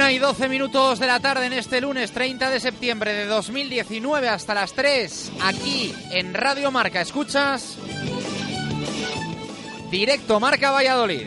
Una y 12 minutos de la tarde en este lunes 30 de septiembre de 2019 hasta las 3, aquí en Radio Marca. ¿Escuchas? Directo Marca Valladolid.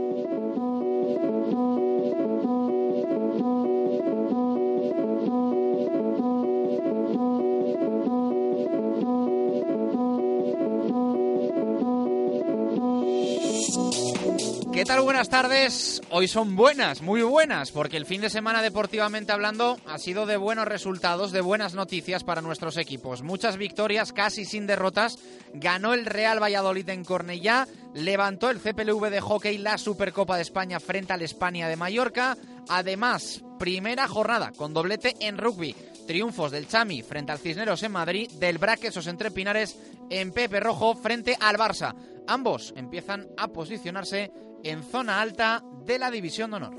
Buenas tardes. Hoy son buenas, muy buenas, porque el fin de semana deportivamente hablando ha sido de buenos resultados, de buenas noticias para nuestros equipos. Muchas victorias, casi sin derrotas. Ganó el Real Valladolid en Cornellá, levantó el CPLV de hockey la Supercopa de España frente al España de Mallorca. Además, primera jornada con doblete en rugby. Triunfos del Chami frente al Cisneros en Madrid, del Braquesos entre Pinares en Pepe Rojo frente al Barça. Ambos empiezan a posicionarse en zona alta de la División de Honor.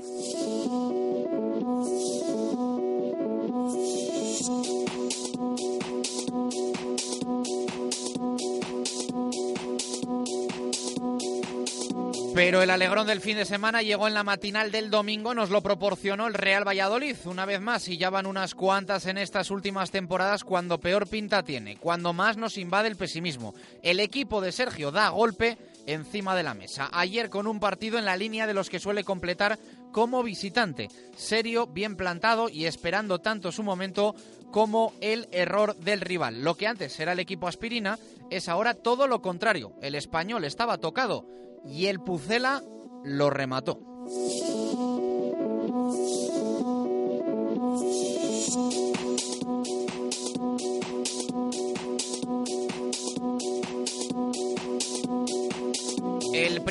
Pero el alegrón del fin de semana llegó en la matinal del domingo, nos lo proporcionó el Real Valladolid. Una vez más, y ya van unas cuantas en estas últimas temporadas, cuando peor pinta tiene, cuando más nos invade el pesimismo. El equipo de Sergio da golpe encima de la mesa. Ayer con un partido en la línea de los que suele completar como visitante. Serio, bien plantado y esperando tanto su momento como el error del rival. Lo que antes era el equipo aspirina es ahora todo lo contrario. El español estaba tocado y el Pucela lo remató.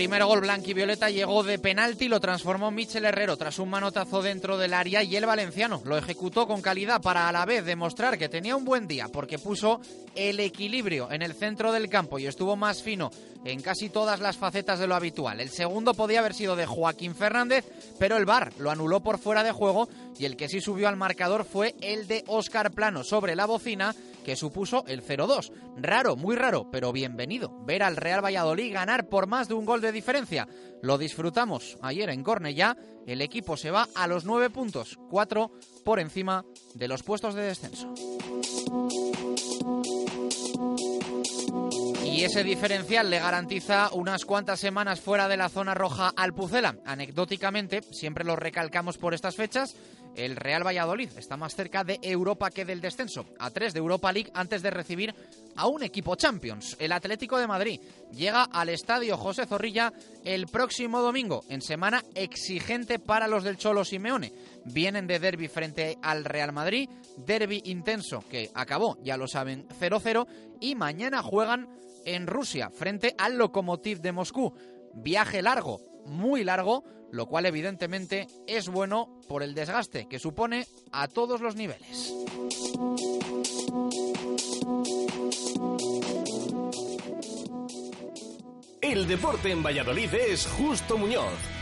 Primer gol blanquivioleta llegó de penalti, lo transformó Michel Herrero tras un manotazo dentro del área y el valenciano lo ejecutó con calidad para a la vez demostrar que tenía un buen día porque puso el equilibrio en el centro del campo y estuvo más fino en casi todas las facetas de lo habitual. El segundo podía haber sido de Joaquín Fernández, pero el VAR lo anuló por fuera de juego y el que sí subió al marcador fue el de Óscar Plano sobre la bocina que supuso el 0-2. Raro, muy raro, pero bienvenido ver al Real Valladolid ganar por más de un gol de diferencia. Lo disfrutamos ayer en Cornellá. El equipo se va a los nueve puntos, cuatro por encima de los puestos de descenso. Y ese diferencial le garantiza unas cuantas semanas fuera de la zona roja al Pucela. Anecdóticamente, siempre lo recalcamos por estas fechas, el Real Valladolid está más cerca de Europa que del descenso, a tres de Europa League antes de recibir a un equipo Champions. El Atlético de Madrid llega al Estadio José Zorrilla el próximo domingo, en semana exigente para los del Cholo Simeone. Vienen de derby frente al Real Madrid, derby intenso que acabó, ya lo saben, 0-0, y mañana juegan en Rusia frente al Lokomotiv de Moscú. Viaje largo, muy largo, lo cual evidentemente es bueno por el desgaste que supone a todos los niveles. El deporte en Valladolid es Justo Muñoz.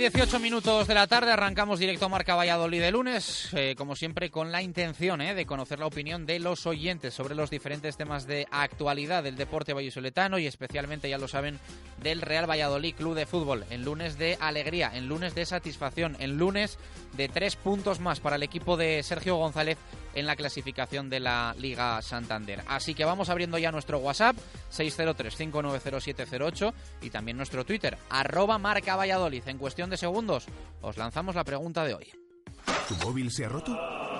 18 minutos de la tarde, arrancamos directo a Marca Valladolid de lunes, eh, como siempre con la intención eh, de conocer la opinión de los oyentes sobre los diferentes temas de actualidad del deporte vallisoletano y especialmente, ya lo saben, del Real Valladolid Club de Fútbol. En lunes de alegría, en lunes de satisfacción, en lunes de tres puntos más para el equipo de Sergio González en la clasificación de la Liga Santander. Así que vamos abriendo ya nuestro WhatsApp 603-590708 y también nuestro Twitter, arroba marca Valladolid. En cuestión de segundos os lanzamos la pregunta de hoy. ¿Tu móvil se ha roto?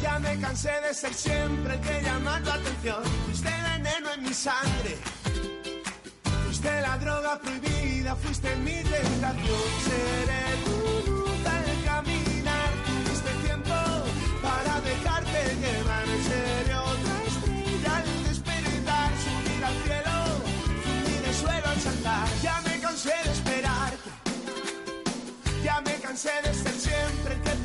Ya me cansé de ser siempre el que llama atención. Fuiste veneno en mi sangre. Fuiste la droga prohibida, fuiste mi tentación. Seré tu luz al caminar. Tuviste tiempo para dejarte llevar. Seré otra estrella al despertar. Subir al cielo, fundir el suelo al saltar. Ya me cansé de esperarte. Ya me cansé de ser siempre el que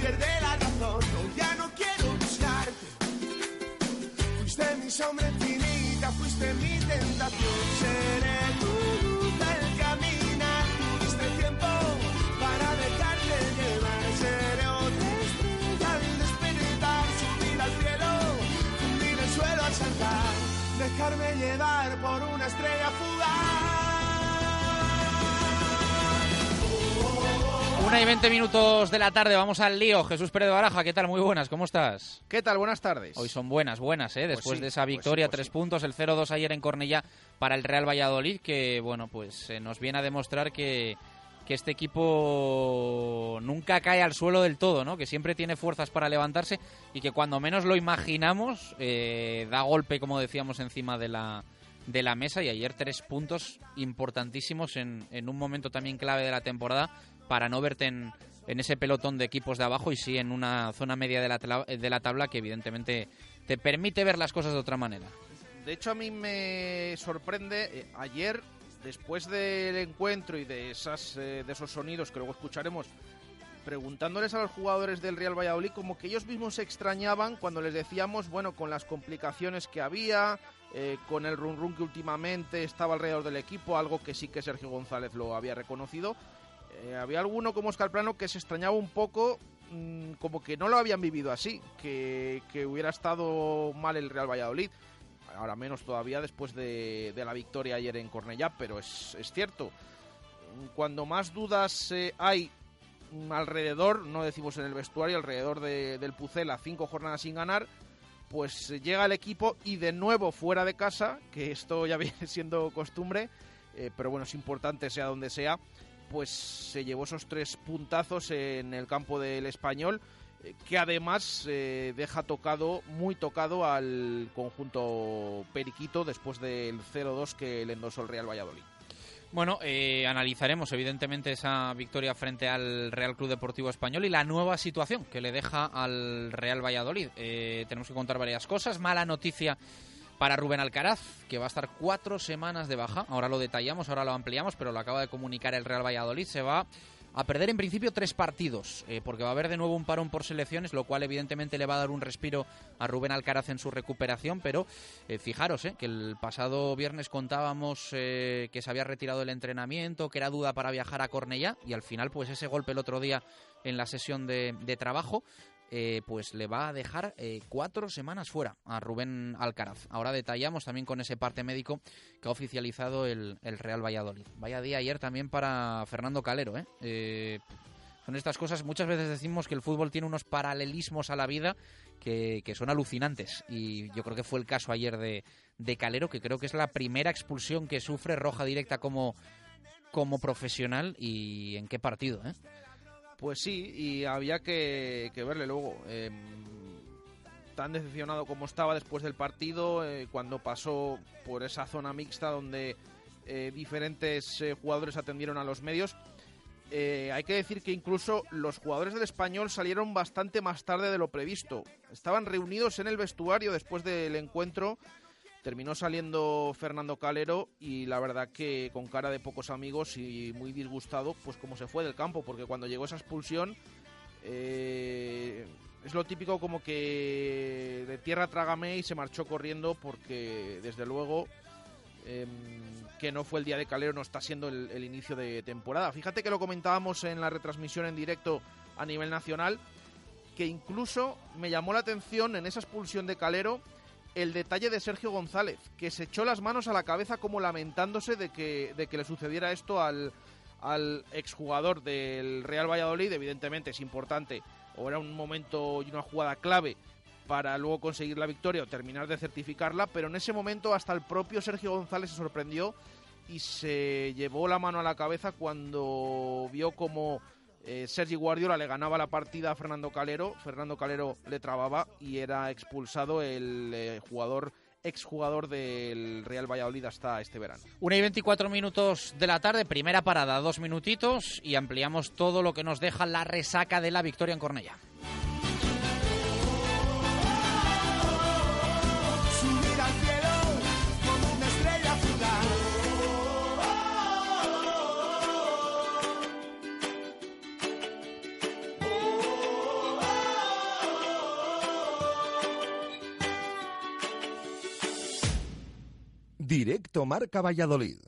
Una y 20 minutos de la tarde, vamos al lío. Jesús Pérez de Baraja, ¿qué tal? Muy buenas, ¿cómo estás? ¿Qué tal? Buenas tardes. Hoy son buenas, buenas, ¿eh? Después sí, de esa pues sí, victoria, pues tres sí. puntos, el 0-2 ayer en Cornellá para el Real Valladolid, que, bueno, pues eh, nos viene a demostrar que, que este equipo nunca cae al suelo del todo, ¿no? Que siempre tiene fuerzas para levantarse y que cuando menos lo imaginamos, eh, da golpe, como decíamos, encima de la, de la mesa. Y ayer tres puntos importantísimos en, en un momento también clave de la temporada para no verte en, ese pelotón de equipos de abajo y sí en una zona media de la, de la tabla que evidentemente te permite ver las cosas de otra manera. De hecho, a mí me sorprende eh, ayer, después del encuentro y de, esas, eh, de esos sonidos que luego escucharemos, preguntándoles a los jugadores del Real Valladolid, como que ellos mismos se extrañaban cuando les decíamos, bueno, con las complicaciones que había, eh, con el run run que últimamente estaba alrededor del equipo, algo que sí que Sergio González lo había reconocido. Eh, había alguno como Oscar Plano que se extrañaba un poco, mm, como que no lo habían vivido así, que, que hubiera estado mal el Real Valladolid ahora menos todavía después de, de la victoria ayer en Cornellá, pero es, es cierto. Cuando más dudas eh, hay mm, alrededor, no decimos en el vestuario, alrededor de- del Pucela, cinco jornadas sin ganar, pues llega el equipo y de nuevo fuera de casa, que esto ya viene siendo costumbre, eh, pero bueno, es importante sea donde sea, pues se llevó esos tres puntazos en el campo del español, eh, que además eh, deja tocado, muy tocado al conjunto periquito después del 0-2 que le endosó el Real Valladolid. Bueno, eh, analizaremos evidentemente esa victoria frente al Real Club Deportivo Español y la nueva situación que le deja al Real Valladolid. Eh, tenemos que contar varias cosas. Mala noticia para Rubén Alcaraz, que va a estar cuatro semanas de baja. Ahora lo detallamos, ahora lo ampliamos, pero lo acaba de comunicar el Real Valladolid. Se va a perder en principio tres partidos, eh, porque va a haber de nuevo un parón por selecciones, lo cual evidentemente le va a dar un respiro a Rubén Alcaraz en su recuperación, pero eh, fijaros eh, que el pasado viernes contábamos eh, que se había retirado el entrenamiento, que era duda para viajar a Cornellá, y al final pues ese golpe el otro día en la sesión de, de trabajo eh, pues le va a dejar eh, cuatro semanas fuera a Rubén Alcaraz. Ahora detallamos también con ese parte médico que ha oficializado el, el Real Valladolid. Vaya día ayer también para Fernando Calero. ¿eh? Eh, son estas cosas, muchas veces decimos que el fútbol tiene unos paralelismos a la vida que, que son alucinantes. Y yo creo que fue el caso ayer de, de Calero, que creo que es la primera expulsión que sufre roja directa como, como profesional y en qué partido. ¿eh? Pues sí, y había que, verle luego. eh, tan decepcionado como estaba después del partido, eh, cuando pasó por esa zona mixta donde eh, diferentes eh, jugadores atendieron a los medios. Hay que decir que incluso los jugadores del español salieron bastante más tarde de lo previsto. Estaban reunidos en el vestuario después del encuentro. Terminó saliendo Fernando Calero y la verdad que con cara de pocos amigos y muy disgustado, pues como se fue del campo, porque cuando llegó esa expulsión eh, es lo típico como que de tierra trágame y se marchó corriendo porque desde luego em, que no fue el día de Calero, no está siendo el, el inicio de temporada. Fíjate que lo comentábamos en la retransmisión en directo a nivel nacional, que incluso me llamó la atención en esa expulsión de Calero el detalle de Sergio González, que se echó las manos a la cabeza como lamentándose de que, de que le sucediera esto al, exjugador del Real Valladolid. Evidentemente es importante, o era un momento y una jugada clave para luego conseguir la victoria o terminar de certificarla, pero en ese momento hasta el propio Sergio González se sorprendió y se llevó la mano a la cabeza cuando vio como eh, Sergi Guardiola le ganaba la partida a Fernando Calero, Fernando Calero le trababa y era expulsado el eh, jugador exjugador del Real Valladolid hasta este verano. Una y 24 minutos de la tarde, primera parada, dos minutitos y ampliamos todo lo que nos deja la resaca de la victoria en Cornella. Directo Marca Valladolid.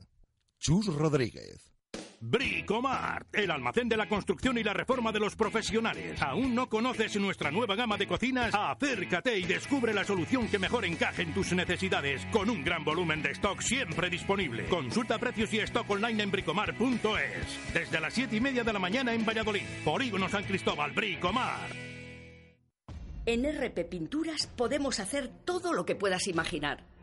Chus Rodríguez. Bricomart, el almacén de la construcción y la reforma de los profesionales. ¿Aún no conoces nuestra nueva gama de cocinas? Acércate y descubre la solución que mejor encaje en tus necesidades, con un gran volumen de stock siempre disponible. Consulta precios y stock online en bricomart.es. Desde las 7 y media de la mañana en Valladolid. Polígono San Cristóbal, Bricomart. En RP Pinturas podemos hacer todo lo que puedas imaginar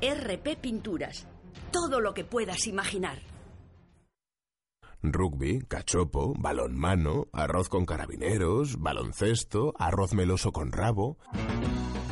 RP Pinturas. Todo lo que puedas imaginar. Rugby, cachopo, balonmano, arroz con carabineros, baloncesto, arroz meloso con rabo.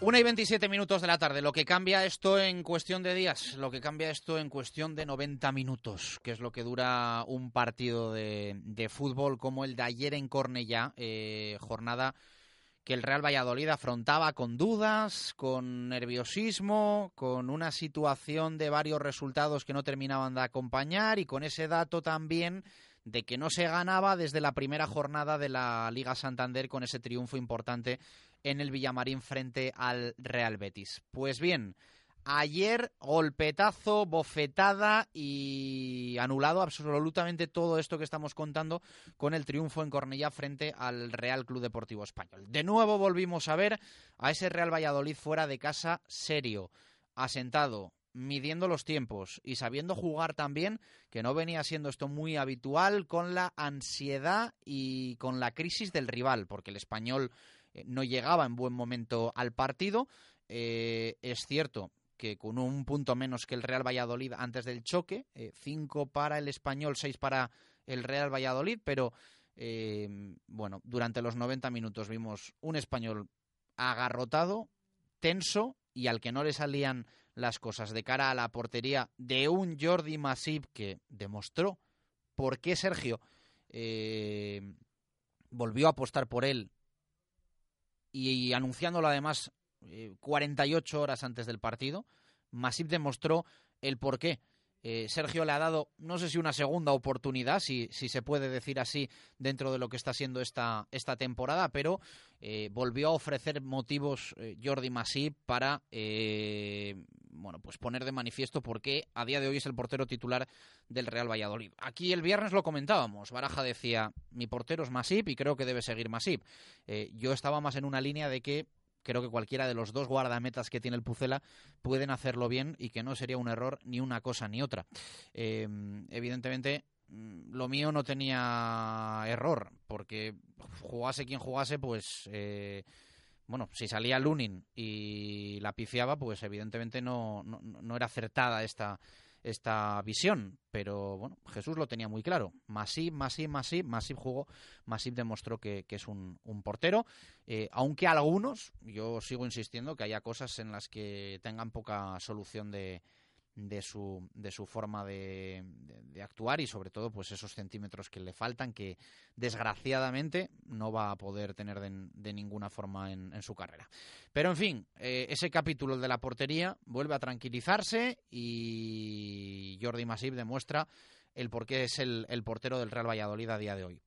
Una y 27 minutos de la tarde. Lo que cambia esto en cuestión de días, lo que cambia esto en cuestión de 90 minutos, que es lo que dura un partido de, de fútbol como el de ayer en Cornellá, eh, jornada que el Real Valladolid afrontaba con dudas, con nerviosismo, con una situación de varios resultados que no terminaban de acompañar y con ese dato también de que no se ganaba desde la primera jornada de la Liga Santander con ese triunfo importante en el Villamarín frente al Real Betis. Pues bien, ayer golpetazo, bofetada y anulado absolutamente todo esto que estamos contando con el triunfo en Cornellá frente al Real Club Deportivo Español. De nuevo volvimos a ver a ese Real Valladolid fuera de casa serio, asentado, midiendo los tiempos y sabiendo jugar también, que no venía siendo esto muy habitual, con la ansiedad y con la crisis del rival, porque el español no llegaba en buen momento al partido. Eh, es cierto que con un punto menos que el Real Valladolid antes del choque, eh, cinco para el español, seis para el Real Valladolid, pero bueno, durante los 90 minutos vimos un español agarrotado, tenso y al que no le salían las cosas de cara a la portería de un Jordi Masip que demostró por qué Sergio volvió a apostar por él y, anunciándolo además 48 eh, horas antes del partido, Masip demostró el porqué Eh, Sergio le ha dado, no sé si una segunda oportunidad, si, si se puede decir así, dentro de lo que está siendo esta, esta temporada, pero eh, volvió a ofrecer motivos eh, Jordi Masip para bueno, pues poner de manifiesto por qué a día de hoy es el portero titular del Real Valladolid. Aquí el viernes lo comentábamos, Baraja decía, mi portero es Masip y creo que debe seguir Masip. yo estaba más en una línea de que creo que cualquiera de los dos guardametas que tiene el Pucela pueden hacerlo bien y que no sería un error ni una cosa ni otra. Em, evidentemente, mm, lo mío no tenía error, porque jugase quien jugase, pues... Eh, bueno, si salía Lunin y la piciaba, pues evidentemente no, no era acertada esta, esta visión, pero bueno, Jesús lo tenía muy claro. Masip, Masip, Masip, Masip jugó, Masip demostró que, es un, portero, eh, aunque algunos, yo sigo insistiendo que haya cosas en las que tengan poca solución de, de su, de su forma de, actuar y sobre todo pues esos centímetros que le faltan que desgraciadamente no va a poder tener de, ninguna forma en, su carrera. Pero en fin, eh, ese capítulo de la portería vuelve a tranquilizarse y Jordi Masip demuestra el por qué es el, portero del Real Valladolid a día de hoy.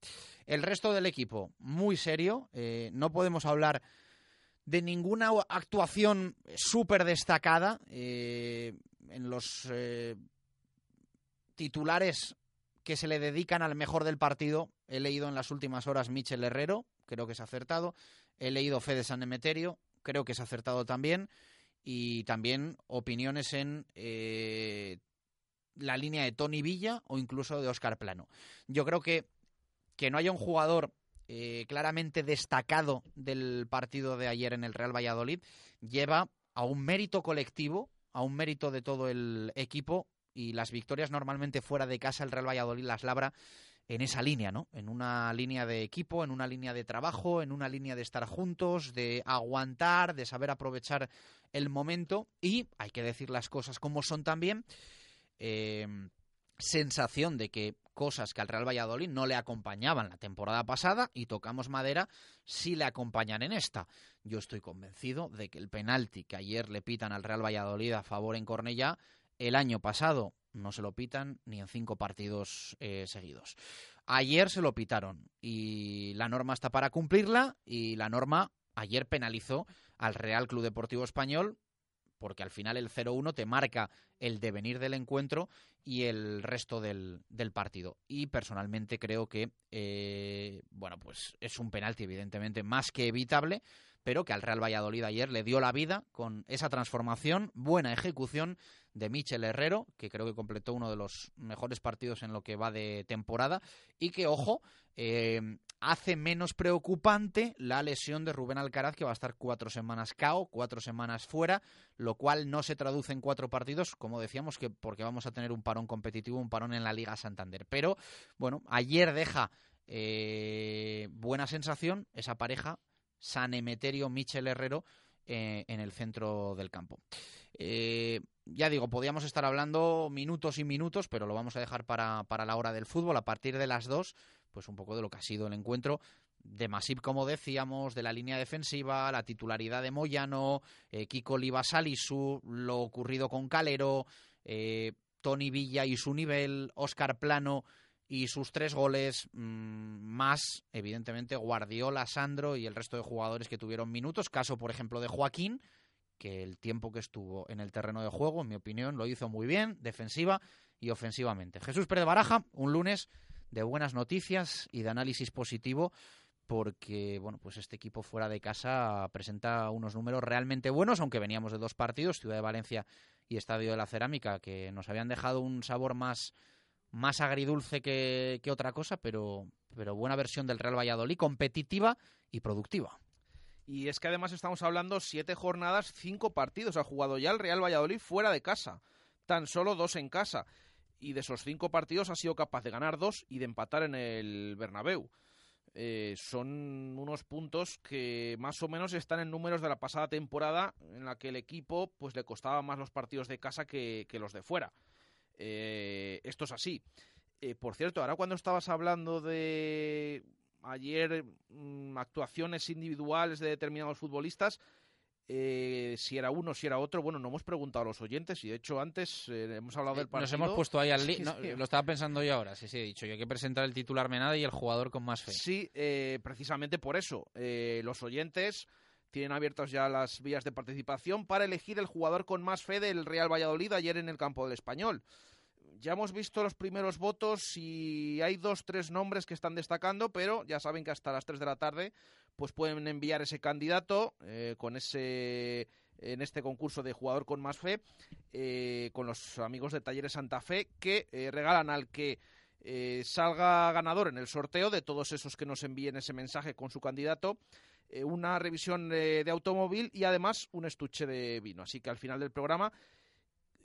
El resto del equipo, muy serio, eh, no podemos hablar de ninguna actuación súper destacada. Eh, en los eh, titulares que se le dedican al mejor del partido, he leído en las últimas horas Michel Herrero, creo que es acertado. He leído Fede San Emeterio, creo que es acertado también. Y también opiniones en eh, la línea de Tony Villa o incluso de Oscar Plano. Yo creo que que no haya un jugador eh, claramente destacado del partido de ayer en el Real Valladolid lleva a un mérito colectivo a un mérito de todo el equipo y las victorias normalmente fuera de casa el Real Valladolid las labra en esa línea, ¿no? En una línea de equipo, en una línea de trabajo, en una línea de estar juntos, de aguantar, de saber aprovechar el momento y, hay que decir las cosas como son también, eh, sensación de que cosas que al Real Valladolid no le acompañaban la temporada pasada y tocamos madera sí le acompañan en esta. Yo estoy convencido de que el penalti que ayer le pitan al Real Valladolid a favor en Cornellá, el año pasado no se lo pitan ni en cinco partidos eh, seguidos. Ayer se lo pitaron y la norma está para cumplirla y la norma ayer penalizó al Real Club Deportivo Español porque al final el 0-1 te marca el devenir del encuentro y el resto del, partido. Y personalmente creo que, eh, bueno, pues es un penalti evidentemente más que evitable, pero que al Real Valladolid ayer le dio la vida con esa transformación, buena ejecución de Michel Herrero, que creo que completó uno de los mejores partidos en lo que va de temporada, y que, ojo, eh, hace menos preocupante la lesión de Rubén Alcaraz, que va a estar cuatro semanas cao, cuatro semanas fuera, lo cual no se traduce en cuatro partidos, como decíamos, que porque vamos a tener un parón competitivo, un parón en la Liga Santander. Pero, bueno, ayer deja eh, buena sensación esa pareja San Emeterio Michel Herrero eh, en el centro del campo. Eh, ya digo, podíamos estar hablando minutos y minutos, pero lo vamos a dejar para, para, la hora del fútbol. A partir de las dos, pues un poco de lo que ha sido el encuentro de Masip, como decíamos, de la línea defensiva, la titularidad de Moyano, eh, Kiko Salisu, lo ocurrido con Calero, eh, Tony Villa y su nivel, Oscar Plano y sus tres goles, mm, más evidentemente Guardiola, Sandro y el resto de jugadores que tuvieron minutos. Caso, por ejemplo, de Joaquín, que el tiempo que estuvo en el terreno de juego, en mi opinión, lo hizo muy bien, defensiva y ofensivamente. Jesús Pérez Baraja, un lunes de buenas noticias y de análisis positivo porque bueno, pues este equipo fuera de casa presenta unos números realmente buenos, aunque veníamos de dos partidos, Ciudad de Valencia y Estadio de la Cerámica, que nos habían dejado un sabor más más agridulce que, otra cosa, pero, pero buena versión del Real Valladolid, competitiva y productiva. Y es que además estamos hablando siete jornadas, cinco partidos ha jugado ya el Real Valladolid fuera de casa, tan solo dos en casa. Y de esos cinco partidos ha sido capaz de ganar dos y de empatar en el Bernabéu. Eh, son unos puntos que más o menos están en números de la pasada temporada en la que el equipo pues le costaba más los partidos de casa que los de fuera. Eh, esto es así. Eh, por cierto, ahora cuando estabas hablando de ayer mm, actuaciones individuales de determinados futbolistas, eh, si era uno, si era otro. Bueno, no hemos preguntado a los oyentes y de hecho antes eh, hemos hablado del partido. Nos hemos puesto ahí al Sí, no, sí. Lo estaba pensando yo ahora, sí, sí, he dicho. Yo hay que presentar el titular Menade y el jugador con más fe. Sí, eh, precisamente por eso. eh, los oyentes tienen abiertas ya las vías de participación para elegir el jugador con más fe del Real Valladolid ayer en el campo del Español. Ya hemos visto los primeros votos y hay dos, tres nombres que están destacando, pero ya saben que hasta las 3 de la tarde pues pueden enviar ese candidato eh, con ese en este concurso de jugador con más fe eh, con los amigos de Talleres Santa Fe que eh, regalan al que salga ganador en el sorteo de todos esos que nos envíen ese mensaje con su candidato una revisión de automóvil y además un estuche de vino. Así que al final del programa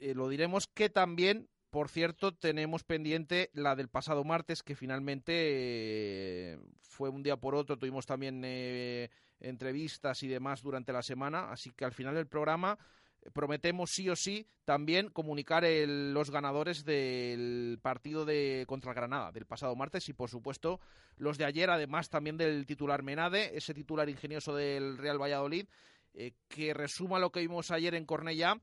lo diremos que también, por cierto, tenemos pendiente la del pasado martes, que finalmente eh, fue un día por otro. Tuvimos también eh, entrevistas y demás durante la semana. Así que al final del programa eh, prometemos sí o sí también comunicar el- los ganadores del partido de contra Granada del pasado martes y por supuesto los de ayer, además también del titular Menade, ese titular ingenioso del Real Valladolid, que resuma lo que vimos ayer en Cornellá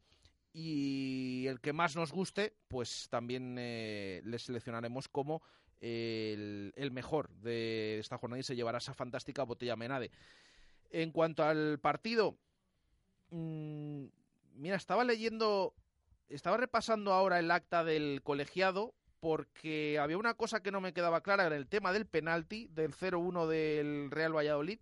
y el que más nos guste, pues también eh, le seleccionaremos como el, mejor de esta jornada y se llevará esa fantástica botella Menade. En cuanto al partido, mm, mira, estaba leyendo, estaba repasando ahora el acta del colegiado porque había una cosa que no me quedaba clara en el tema del penalti del 0-1 del Real Valladolid,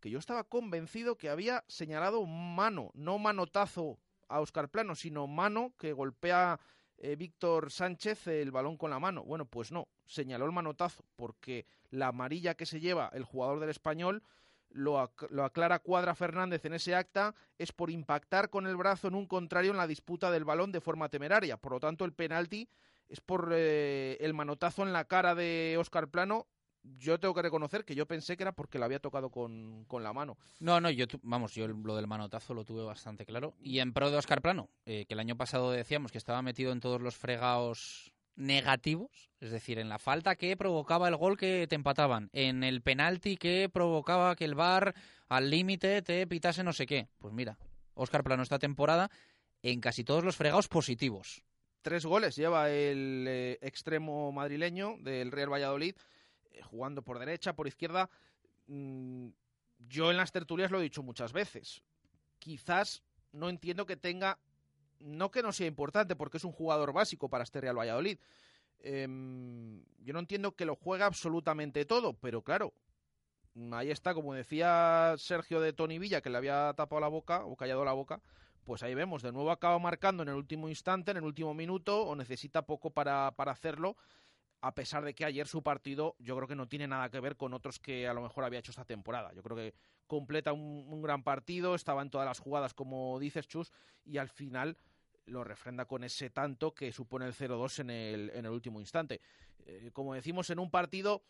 que yo estaba convencido que había señalado mano, no manotazo a Oscar Plano, sino mano que golpea eh, Víctor Sánchez el balón con la mano. Bueno, pues no, señaló el manotazo, porque la amarilla que se lleva el jugador del español lo, ac- lo aclara Cuadra Fernández en ese acta, es por impactar con el brazo en un contrario en la disputa del balón de forma temeraria. Por lo tanto, el penalti es por eh, el manotazo en la cara de Oscar Plano. Yo tengo que reconocer que yo pensé que era porque la había tocado con, con la mano. No, no, yo, tu- vamos, yo lo del manotazo lo tuve bastante claro. Y en pro de Oscar Plano, eh, que el año pasado decíamos que estaba metido en todos los fregados negativos, es decir, en la falta que provocaba el gol que te empataban, en el penalti que provocaba que el VAR al límite te pitase no sé qué. Pues mira, Oscar Plano esta temporada en casi todos los fregados positivos. Tres goles lleva el eh, extremo madrileño del Real Valladolid, jugando por derecha, por izquierda. Mm, yo en las tertulias lo he dicho muchas veces. Quizás no entiendo que tenga, no que no sea importante, porque es un jugador básico para este Real Valladolid. Em, yo no entiendo que lo juegue absolutamente todo, pero claro, ahí está, como decía Sergio de Tony Villa, que le había tapado la boca o callado la boca, pues ahí vemos, de nuevo acaba marcando en el último instante, en el último minuto, o necesita poco para, para hacerlo, a pesar de que ayer su partido yo creo que no tiene nada que ver con otros que a lo mejor había hecho esta temporada. Yo creo que completa un, gran partido, estaba en todas las jugadas, como dices, Chus, y al final lo refrenda con ese tanto que supone el 0-2 en el, en el último instante. Eh, como decimos, en un partido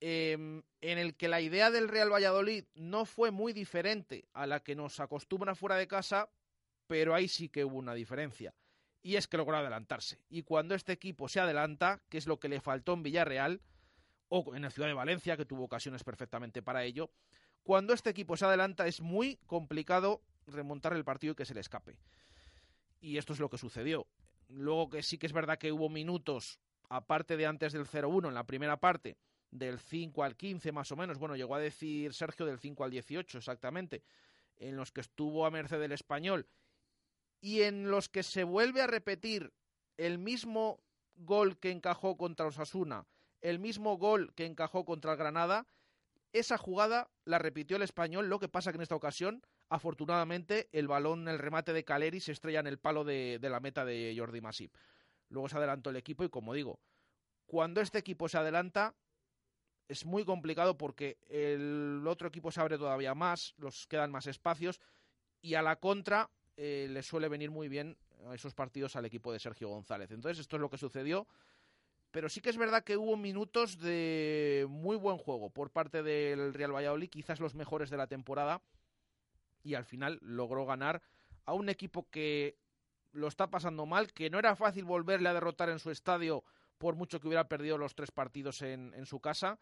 em, en el que la idea del Real Valladolid no fue muy diferente a la que nos acostumbra fuera de casa, pero ahí sí que hubo una diferencia. Y es que logró adelantarse. Y cuando este equipo se adelanta, que es lo que le faltó en Villarreal, o en la ciudad de Valencia, que tuvo ocasiones perfectamente para ello, cuando este equipo se adelanta es muy complicado remontar el partido y que se le escape. Y esto es lo que sucedió. Luego que sí que es verdad que hubo minutos, aparte de antes del 0-1 en la primera parte, del 5 al 15 más o menos, bueno, llegó a decir Sergio del 5 al 18 exactamente, en los que estuvo a merced del español y en los que se vuelve a repetir el mismo gol que encajó contra Osasuna, el mismo gol que encajó contra el Granada, esa jugada la repitió el español, lo que pasa que en esta ocasión, afortunadamente, el balón, el remate de Caleri se estrella en el palo de, de la meta de Jordi Masip. Luego se adelantó el equipo y como digo, cuando este equipo se adelanta, es muy complicado porque el otro equipo se abre todavía más, los quedan más espacios y a la contra eh, le suele venir muy bien a esos partidos al equipo de Sergio González. Entonces esto es lo que sucedió, pero sí que es verdad que hubo minutos de muy buen juego por parte del Real Valladolid, quizás los mejores de la temporada, y al final logró ganar a un equipo que lo está pasando mal, que no era fácil volverle a derrotar en su estadio por mucho que hubiera perdido los tres partidos en, en su casa.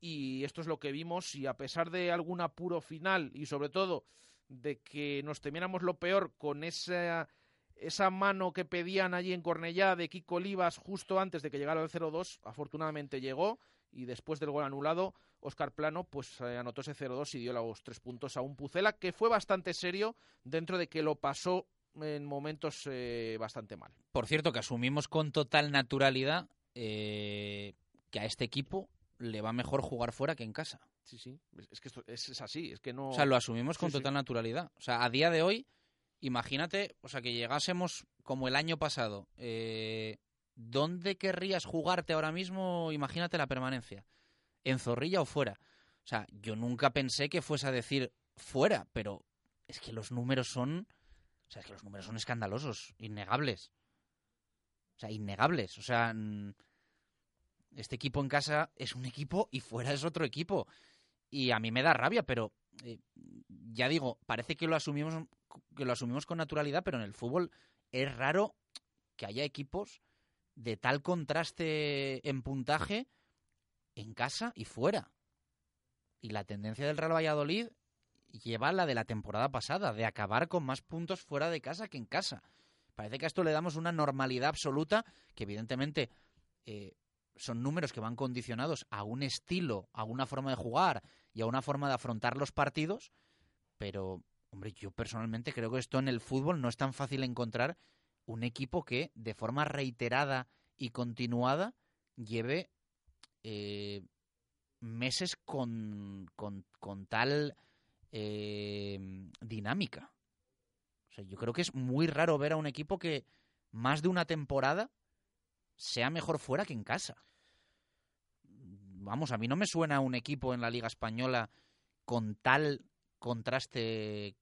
Y esto es lo que vimos y a pesar de algún apuro final y sobre todo de que nos temiéramos lo peor con esa, esa mano que pedían allí en Cornellá de Kiko Olivas justo antes de que llegara el 0-2. Afortunadamente llegó y después del gol anulado, Oscar Plano pues eh, anotó ese 0-2 y dio los tres puntos a un Pucela que fue bastante serio dentro de que lo pasó en momentos eh, bastante mal. Por cierto, que asumimos con total naturalidad eh, que a este equipo le va mejor jugar fuera que en casa. Sí, sí, es que esto es, así, es que no... O sea, lo asumimos con total naturalidad. O sea, a día de hoy, imagínate, o sea, que llegásemos como el año pasado. Eh, ¿Dónde querrías jugarte ahora mismo? Imagínate la permanencia. ¿En Zorrilla o fuera? O sea, yo nunca pensé que fuese a decir fuera, pero es que los números son... O sea, es que los números son escandalosos, innegables. O sea, innegables. O sea, este equipo en casa es un equipo y fuera es otro equipo. Y a mí me da rabia, pero eh, ya digo, parece que lo asumimos que lo asumimos con naturalidad, pero en el fútbol es raro que haya equipos de tal contraste en puntaje en casa y fuera. Y la tendencia del Real Valladolid lleva la de la temporada pasada, de acabar con más puntos fuera de casa que en casa. Parece que a esto le damos una normalidad absoluta que evidentemente eh, son números que van condicionados a un estilo, a una forma de jugar y a una forma de afrontar los partidos, pero, hombre, yo personalmente creo que esto en el fútbol no es tan fácil encontrar un equipo que de forma reiterada y continuada lleve eh, meses con, con, tal eh, dinámica. O sea, yo creo que es muy raro ver a un equipo que más de una temporada sea mejor fuera que en casa. Vamos, a mí no me suena un equipo en la Liga Española con tal contraste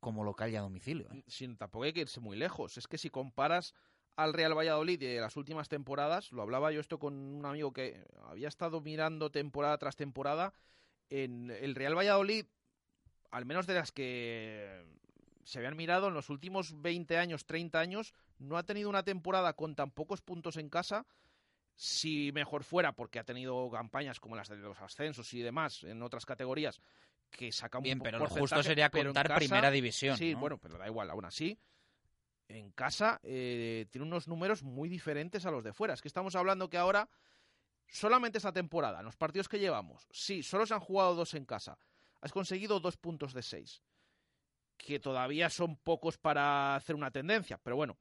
como local y a domicilio. ¿eh? Sin, tampoco hay que irse muy lejos. Es que si comparas al Real Valladolid de las últimas temporadas, lo hablaba yo esto con un amigo que había estado mirando temporada tras temporada, en el Real Valladolid, al menos de las que se habían mirado en los últimos 20 años, 30 años, no ha tenido una temporada con tan pocos puntos en casa. Si mejor fuera, porque ha tenido campañas como las de los ascensos y demás en otras categorías, que saca un Bien, pero lo justo sería contar primera división. Sí, bueno, pero da igual, aún así. En casa eh, tiene unos números muy diferentes a los de fuera. Es que estamos hablando que ahora, solamente esta temporada, en los partidos que llevamos, sí, solo se han jugado dos en casa. Has conseguido dos puntos de seis que todavía son pocos para hacer una tendencia, pero bueno,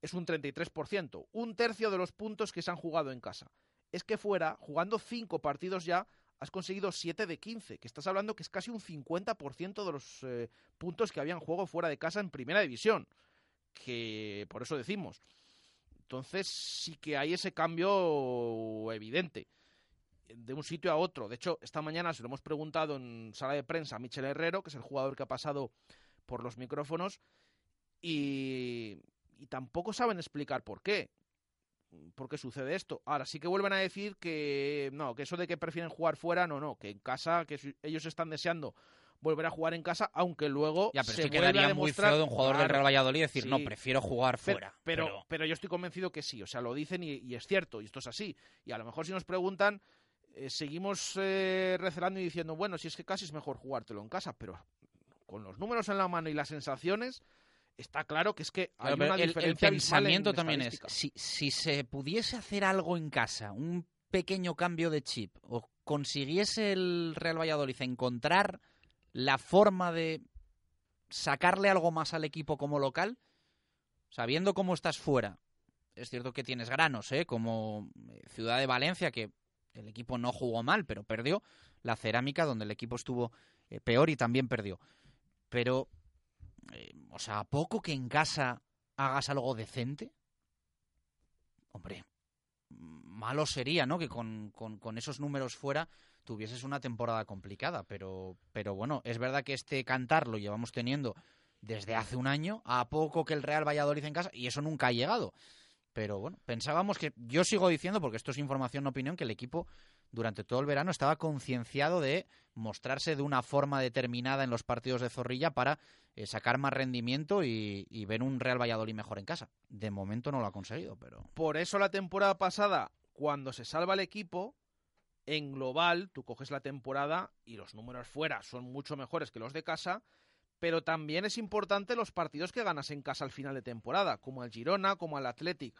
es un 33%, un tercio de los puntos que se han jugado en casa. Es que fuera, jugando cinco partidos ya, has conseguido 7 de 15, que estás hablando que es casi un 50% de los eh, puntos que habían juego fuera de casa en primera división, que por eso decimos. Entonces sí que hay ese cambio evidente de un sitio a otro. De hecho, esta mañana se lo hemos preguntado en sala de prensa a Michel Herrero, que es el jugador que ha pasado por los micrófonos y, tampoco saben explicar por qué. ¿Por qué sucede esto? Ahora sí que vuelven a decir que no, que eso de que prefieren jugar fuera, no, no, que en casa, que ellos están deseando volver a jugar en casa, aunque luego ya, pero se quedaría muy feo de un jugador del Real Valladolid decir, no, prefiero jugar fuera. Pero pero, yo estoy convencido que sí, o sea, lo dicen y, es cierto, y esto es así. Y a lo mejor si nos preguntan, eh, seguimos eh, recelando y diciendo, bueno, si es que casi es mejor jugártelo en casa, pero con los números en la mano y las sensaciones, está claro que es que hay una el, diferencia el pensamiento también es si, si se pudiese hacer algo en casa, un pequeño cambio de chip, o consiguiese el Real Valladolid encontrar la forma de sacarle algo más al equipo como local, sabiendo cómo estás fuera. Es cierto que tienes granos, ¿eh? como eh, Ciudad de Valencia, que el equipo no jugó mal, pero perdió. La Cerámica, donde el equipo estuvo eh, peor y también perdió pero, eh, o sea, ¿a poco que en casa hagas algo decente? Hombre, malo sería, ¿no? Que con, con, esos números fuera tuvieses una temporada complicada, pero, pero bueno, es verdad que este cantar lo llevamos teniendo desde hace un año, a poco que el Real Valladolid en casa, y eso nunca ha llegado. Pero bueno, pensábamos que, yo sigo diciendo, porque esto es información, no opinión, que el equipo durante todo el verano estaba concienciado de mostrarse de una forma determinada en los partidos de Zorrilla para eh, sacar más rendimiento y, ver un Real Valladolid mejor en casa. De momento no lo ha conseguido, pero... Por eso la temporada pasada, cuando se salva el equipo, en global, tú coges la temporada y los números fuera son mucho mejores que los de casa, pero también es importante los partidos que ganas en casa al final de temporada, como al Girona, como al Athletic,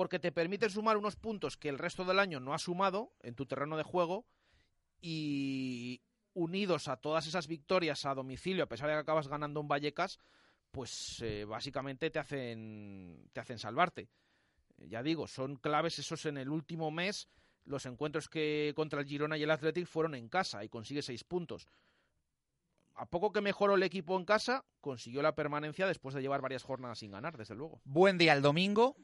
porque te permite sumar unos puntos que el resto del año no has sumado en tu terreno de juego y unidos a todas esas victorias a domicilio, a pesar de que acabas ganando en Vallecas, pues eh, básicamente te hacen, te hacen salvarte. Ya digo, son claves esos en el último mes. Los encuentros que contra el Girona y el Athletic fueron en casa y consigue seis puntos. A poco que mejoró el equipo en casa, consiguió la permanencia después de llevar varias jornadas sin ganar, desde luego. Buen día el domingo,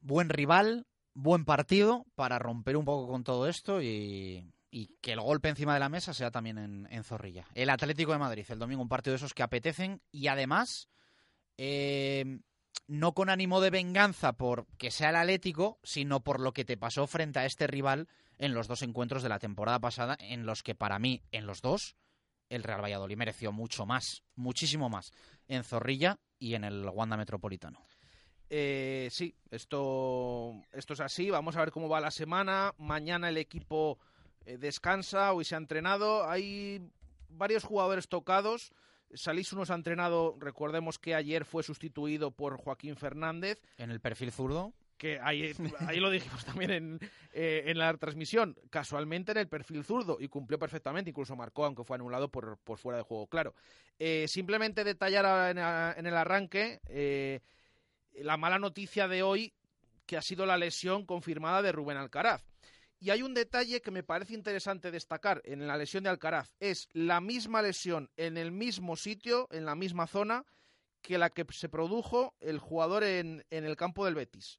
buen rival, buen partido para romper un poco con todo esto y, que el golpe encima de la mesa sea también en, en, Zorrilla. El Atlético de Madrid, el domingo, un partido de esos que apetecen y además eh, no con ánimo de venganza por que sea el Atlético, sino por lo que te pasó frente a este rival en los dos encuentros de la temporada pasada, en los que para mí, en los dos, el Real Valladolid mereció mucho más, muchísimo más, en Zorrilla y en el Wanda Metropolitano. Eh, sí, esto, esto es así. Vamos a ver cómo va la semana. Mañana el equipo eh, descansa, hoy se ha entrenado. Hay varios jugadores tocados. Salís unos ha entrenado, recordemos que ayer fue sustituido por Joaquín Fernández. En el perfil zurdo. Que ahí, ahí lo dijimos también en, eh, en, la transmisión, casualmente en el perfil zurdo y cumplió perfectamente, incluso marcó, aunque fue anulado por, por fuera de juego, claro. Simplemente detallar en, en, el arranque la mala noticia de hoy, que ha sido la lesión confirmada de Rubén Alcaraz. Y hay un detalle que me parece interesante destacar en la lesión de Alcaraz. Es la misma lesión en el mismo sitio, en la misma zona, que la que se produjo el jugador en, en el campo del Betis.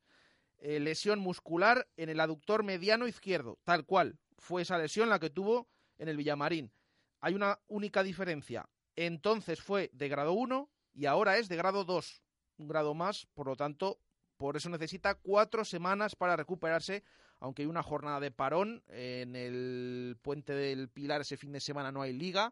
Eh, lesión muscular en el aductor mediano izquierdo, tal cual. Fue esa lesión la que tuvo en el Villamarín. Hay una única diferencia. Entonces fue de grado 1 y ahora es de grado 2. Un grado más, por lo tanto, por eso necesita cuatro semanas para recuperarse aunque hay una jornada de parón en el puente del Pilar ese fin de semana no hay liga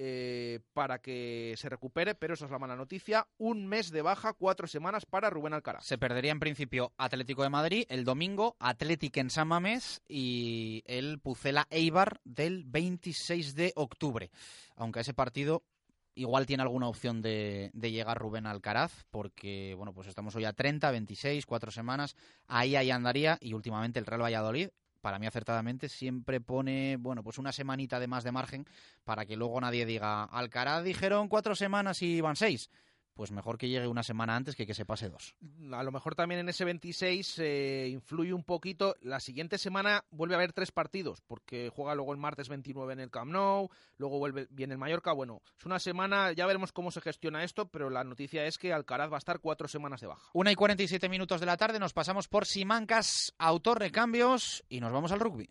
eh, para que se recupere, pero esa es la mala noticia. Un mes de baja, cuatro semanas para Rubén Alcaraz. Se perdería en principio Atlético de Madrid el domingo, Atlético en San Mamés y el Pucela Eibar del 26 de octubre. Aunque ese partido igual tiene alguna opción de, de, llegar Rubén Alcaraz, porque bueno, pues estamos hoy a 30, 26, cuatro semanas, ahí ahí andaría, y últimamente el Real Valladolid, para mí acertadamente, siempre pone, bueno, pues una semanita de más de margen para que luego nadie diga, Alcaraz dijeron cuatro semanas y van seis pues mejor que llegue una semana antes que que se pase dos. A lo mejor también en ese 26 eh, influye un poquito. La siguiente semana vuelve a haber tres partidos, porque juega luego el martes 29 en el Camp Nou, luego vuelve viene el Mallorca. Bueno, es una semana, ya veremos cómo se gestiona esto, pero la noticia es que Alcaraz va a estar cuatro semanas de baja. Una y 47 minutos de la tarde, nos pasamos por Simancas, autor recambios y nos vamos al rugby.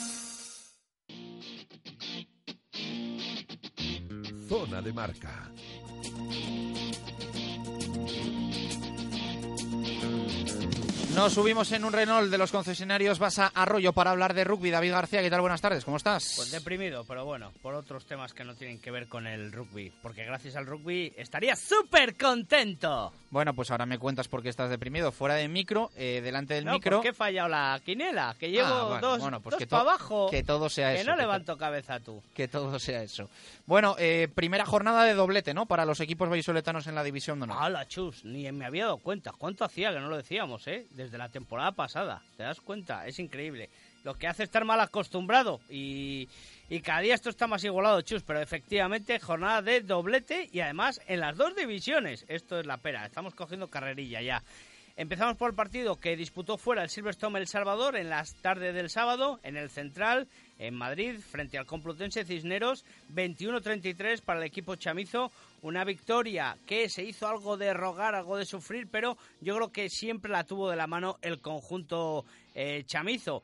Zona de marca. Nos subimos en un Renault de los concesionarios Basa Arroyo para hablar de rugby. David García, ¿qué tal? Buenas tardes, ¿cómo estás? Pues deprimido, pero bueno, por otros temas que no tienen que ver con el rugby. Porque gracias al rugby estaría súper contento. Bueno, pues ahora me cuentas por qué estás deprimido. Fuera del micro, eh, delante del no, micro. ¿Por qué he fallado la quinela? Que llevo Ah, bueno, dos, bueno, pues dos que para abajo. que todo sea eso, no que to- levanto cabeza tú. Que todo sea eso. Bueno, eh, primera jornada de doblete, ¿no? Para los equipos vallisoletanos en la división de honor. ¡Hala, chus! Ni me había dado cuenta. ¿Cuánto hacía que no lo decíamos, eh? Desde la temporada pasada. ¿Te das cuenta? Es increíble. Lo que hace estar mal acostumbrado y, y cada día esto está más igualado, chus. Pero efectivamente, jornada de doblete y además en las dos divisiones. Esto es la pera. Estamos cogiendo carrerilla ya. Empezamos por el partido que disputó fuera el Silverstone El Salvador en las tardes del sábado, en el Central, en Madrid, frente al Complutense Cisneros, 21-33 para el equipo chamizo. Una victoria que se hizo algo de rogar, algo de sufrir, pero yo creo que siempre la tuvo de la mano el conjunto eh, chamizo.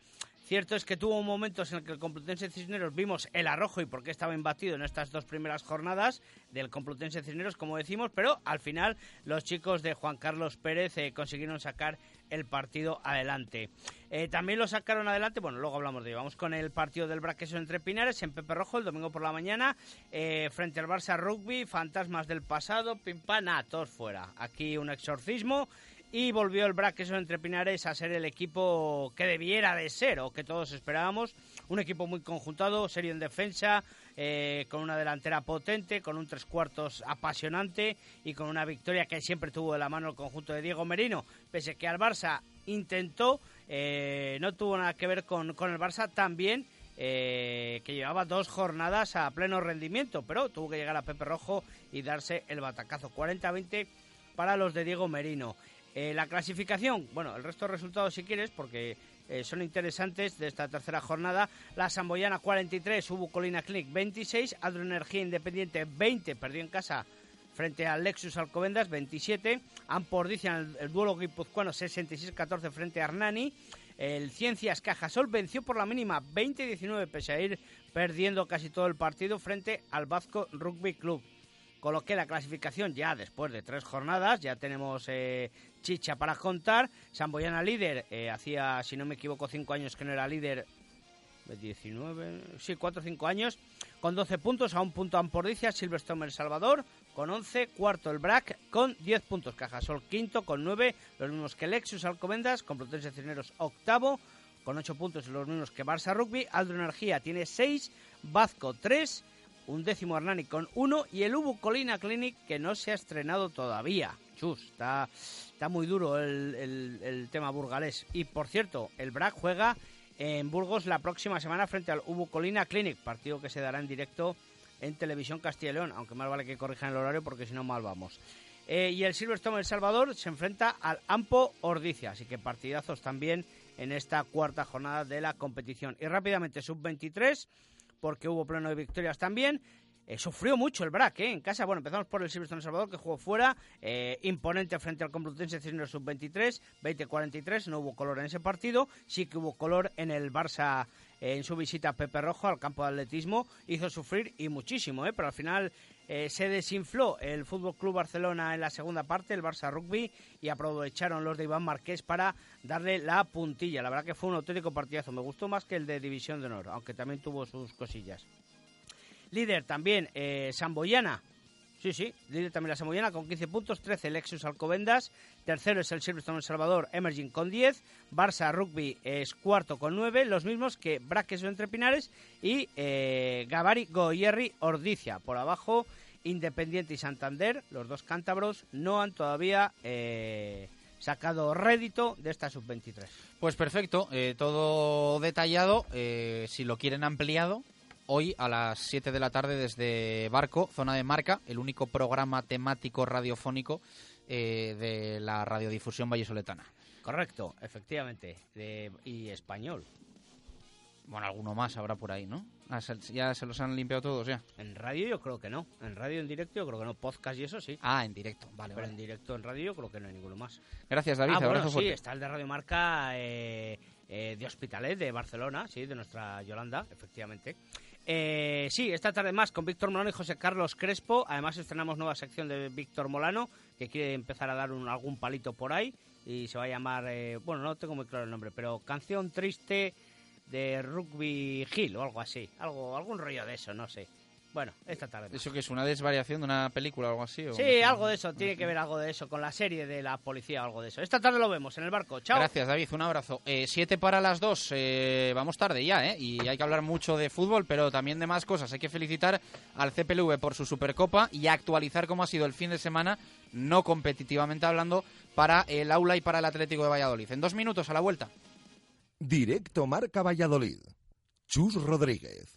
Cierto es que tuvo momentos en el que el Complutense Cisneros vimos el arrojo y por qué estaba imbatido en estas dos primeras jornadas del Complutense Cisneros, como decimos, pero al final los chicos de Juan Carlos Pérez eh, consiguieron sacar el partido adelante. Eh, también lo sacaron adelante, bueno, luego hablamos de ello. Vamos con el partido del Braqueso entre Pinares en Pepe Rojo el domingo por la mañana, eh, frente al Barça Rugby, fantasmas del pasado, pimpana, todos fuera. Aquí un exorcismo y volvió el Braqueso entre Pinares a ser el equipo que debiera de ser o que todos esperábamos. Un equipo muy conjuntado, serio en defensa, eh, con una delantera potente, con un tres cuartos apasionante y con una victoria que siempre tuvo de la mano el conjunto de Diego Merino. Pese que al Barça intentó, eh, no tuvo nada que ver con, con el Barça también. Eh, que llevaba dos jornadas a pleno rendimiento, pero tuvo que llegar a Pepe Rojo y darse el batacazo 40-20 para los de Diego Merino. Eh, la clasificación, bueno, el resto de resultados si quieres, porque eh, son interesantes de esta tercera jornada. La Samboyana 43, Hubo Colina Clinic 26, Energía Independiente 20, perdió en casa frente al Lexus Alcobendas 27, Ampordicia el, el duelo guipuzcoano 66-14 frente a Arnani. El Ciencias Cajasol venció por la mínima 20-19 pese a ir perdiendo casi todo el partido frente al Vasco Rugby Club. Con lo que la clasificación ya después de tres jornadas, ya tenemos eh, chicha para contar. Samboyana líder, eh, hacía, si no me equivoco, cinco años que no era líder. 19, sí, 4 o 5 años, con 12 puntos, a un punto Ampordicia, Silverstone El Salvador, con 11, cuarto el BRAC, con 10 puntos, Cajasol quinto, con 9, los mismos que Lexus Alcobendas, con Complutense Cisneros octavo, con 8 puntos, los mismos que Barça Rugby, Aldro Energía tiene 6, Bazco 3, un décimo Hernani con 1 y el Ubu Colina Clinic que no se ha estrenado todavía. Chus, está, está muy duro el, el, tema burgalés. Y por cierto, el BRAC juega en Burgos la próxima semana frente al Ubu Colina Clinic, partido que se dará en directo en Televisión Castilla y León, aunque más vale que corrijan el horario porque si no mal vamos. Eh, y el Silverstone El Salvador se enfrenta al Ampo Ordicia, así que partidazos también en esta cuarta jornada de la competición. Y rápidamente, sub-23, porque hubo pleno de victorias también. Eh, sufrió mucho el BRAC ¿eh? en casa. Bueno, empezamos por el Silverstone Salvador, que jugó fuera, eh, imponente frente al Complutense Cisneros Sub-23, 20-43, no hubo color en ese partido, sí que hubo color en el Barça en su visita a Pepe Rojo al campo de atletismo, hizo sufrir y muchísimo, ¿eh? pero al final se desinfló el Fútbol Club Barcelona en la segunda parte, el Barça Rugby, y aprovecharon los de Iván Marqués para darle la puntilla. La verdad que fue un auténtico partidazo, me gustó más que el de División de Honor, aunque también tuvo sus cosillas. Líder también, eh, Samboyana. Sí, sí, líder también la Samboyana con 15 puntos, 13 Lexus Alcobendas, tercero es el Silverstone El Salvador, Emerging con 10, Barça Rugby es cuarto con 9, los mismos que Braques Entre Pinares y eh, Gavari Goyerri Ordicia. Por abajo, Independiente y Santander, los dos cántabros, no han todavía eh, sacado rédito de esta sub-23. Pues perfecto, eh, todo detallado, eh, si lo quieren ampliado, hoy a las 7 de la tarde desde Barco, zona de marca, el único programa temático radiofónico eh, de la radiodifusión vallesoletana. Correcto, efectivamente, de- y español. Bueno, alguno más habrá por ahí, ¿no? Ah, ya se los han limpiado todos ya. En radio yo creo que no, en radio en directo yo creo que no, podcast y eso sí. Ah, en directo, vale, Pero vale. en directo en radio yo creo que no hay ninguno más. Gracias, David. Ah, bueno, sí, fuerte. está el de Radio Marca eh, eh, de Hospitalet, de Barcelona, sí, de nuestra Yolanda, efectivamente. Eh, sí, esta tarde más con Víctor Molano y José Carlos Crespo. Además estrenamos nueva sección de Víctor Molano, que quiere empezar a dar un- algún palito por ahí. Y se va a llamar, eh, bueno, no tengo muy claro el nombre, pero Canción Triste de Rugby Hill o algo así. algo Algún rollo de eso, no sé. Bueno, esta tarde. más. ¿Eso que es una desvariación de una película o algo así? o Sí, no algo de eso, tiene que ver algo de eso, con la serie de la policía o algo de eso. Esta tarde lo vemos en el barco. Chao. Gracias, David. Un abrazo. Eh, siete para las dos. eh, vamos tarde ya, ¿eh? Y hay que hablar mucho de fútbol, pero también de más cosas. Hay que felicitar al CPLV por su Supercopa y actualizar cómo ha sido el fin de semana, no competitivamente hablando, para el aula y para el Atlético de Valladolid. En dos minutos a la vuelta. Directo Marca Valladolid. Chus Rodríguez.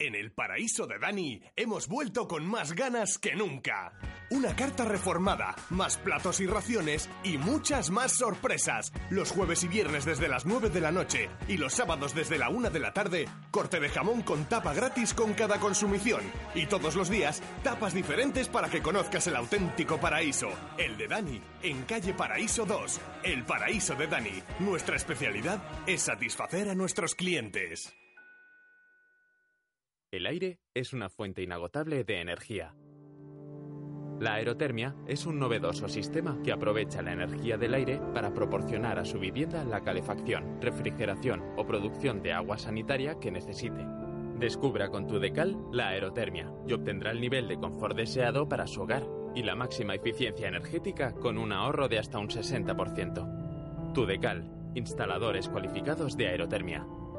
En el paraíso de Dani hemos vuelto con más ganas que nunca. Una carta reformada, más platos y raciones y muchas más sorpresas. Los jueves y viernes desde las 9 de la noche y los sábados desde la 1 de la tarde, corte de jamón con tapa gratis con cada consumición. Y todos los días, tapas diferentes para que conozcas el auténtico paraíso. El de Dani, en calle Paraíso 2. El paraíso de Dani. Nuestra especialidad es satisfacer a nuestros clientes. El aire es una fuente inagotable de energía. La aerotermia es un novedoso sistema que aprovecha la energía del aire para proporcionar a su vivienda la calefacción, refrigeración o producción de agua sanitaria que necesite. Descubra con tu decal la aerotermia y obtendrá el nivel de confort deseado para su hogar y la máxima eficiencia energética con un ahorro de hasta un 60%. Tu decal, instaladores cualificados de aerotermia.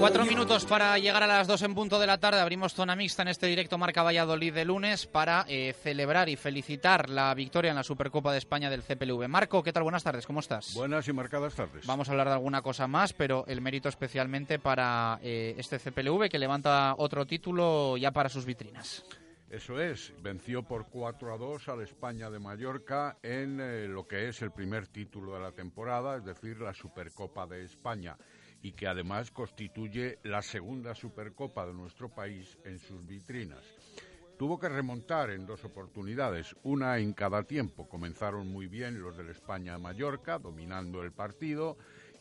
Cuatro minutos para llegar a las dos en punto de la tarde. Abrimos zona mixta en este directo Marca Valladolid de lunes para eh, celebrar y felicitar la victoria en la Supercopa de España del CPLV. Marco, ¿qué tal? Buenas tardes, ¿cómo estás? Buenas y marcadas tardes. Vamos a hablar de alguna cosa más, pero el mérito especialmente para eh, este CPLV que levanta otro título ya para sus vitrinas. Eso es, venció por 4 a 2 al España de Mallorca en eh, lo que es el primer título de la temporada, es decir, la Supercopa de España y que además constituye la segunda Supercopa de nuestro país en sus vitrinas. Tuvo que remontar en dos oportunidades, una en cada tiempo. Comenzaron muy bien los del España-Mallorca, dominando el partido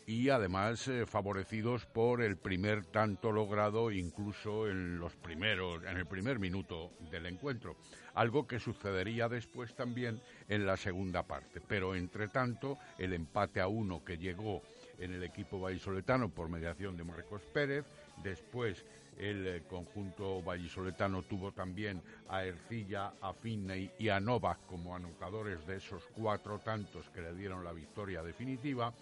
y además eh, favorecidos por el primer tanto logrado incluso en los primeros en el primer minuto del encuentro algo que sucedería después también en la segunda parte pero entre tanto el empate a uno que llegó en el equipo vallisoletano por mediación de Marcos Pérez. Después el eh, conjunto vallisoletano tuvo también a Ercilla, a Finney y a Novak como anotadores de esos cuatro tantos que le dieron la victoria definitiva.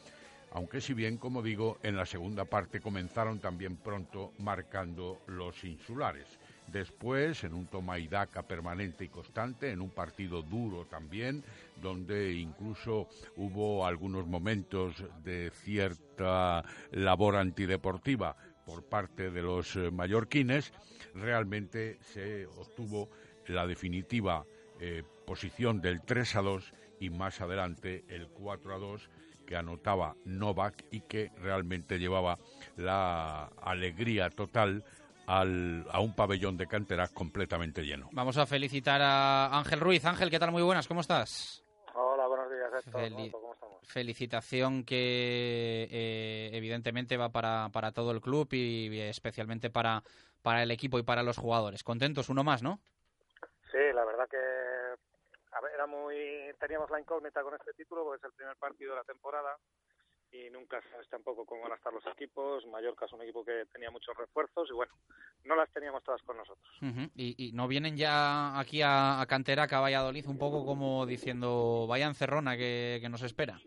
Aunque si bien, como digo, en la segunda parte comenzaron también pronto marcando los insulares. Después, en un toma y daca permanente y constante, en un partido duro también, donde incluso hubo algunos momentos de cierta labor antideportiva por parte de los eh, mallorquines, realmente se obtuvo la definitiva eh, posición del 3 a 2 y más adelante el 4 a 2 que anotaba Novak y que realmente llevaba la alegría total al, a un pabellón de canteras completamente lleno. Vamos a felicitar a Ángel Ruiz. Ángel, ¿qué tal? Muy buenas, ¿cómo estás? Felicitación que eh, evidentemente va para, para todo el club y especialmente para, para el equipo y para los jugadores. Contentos, uno más, ¿no? Sí, la verdad que a ver, era muy teníamos la incógnita con este título porque es el primer partido de la temporada y nunca sabes tampoco cómo van a estar los equipos. Mallorca es un equipo que tenía muchos refuerzos y bueno, no las teníamos todas con nosotros. ¿Y, no vienen ya aquí a, a Valladolid, un poco como diciendo, vaya encerrona que, que nos espera?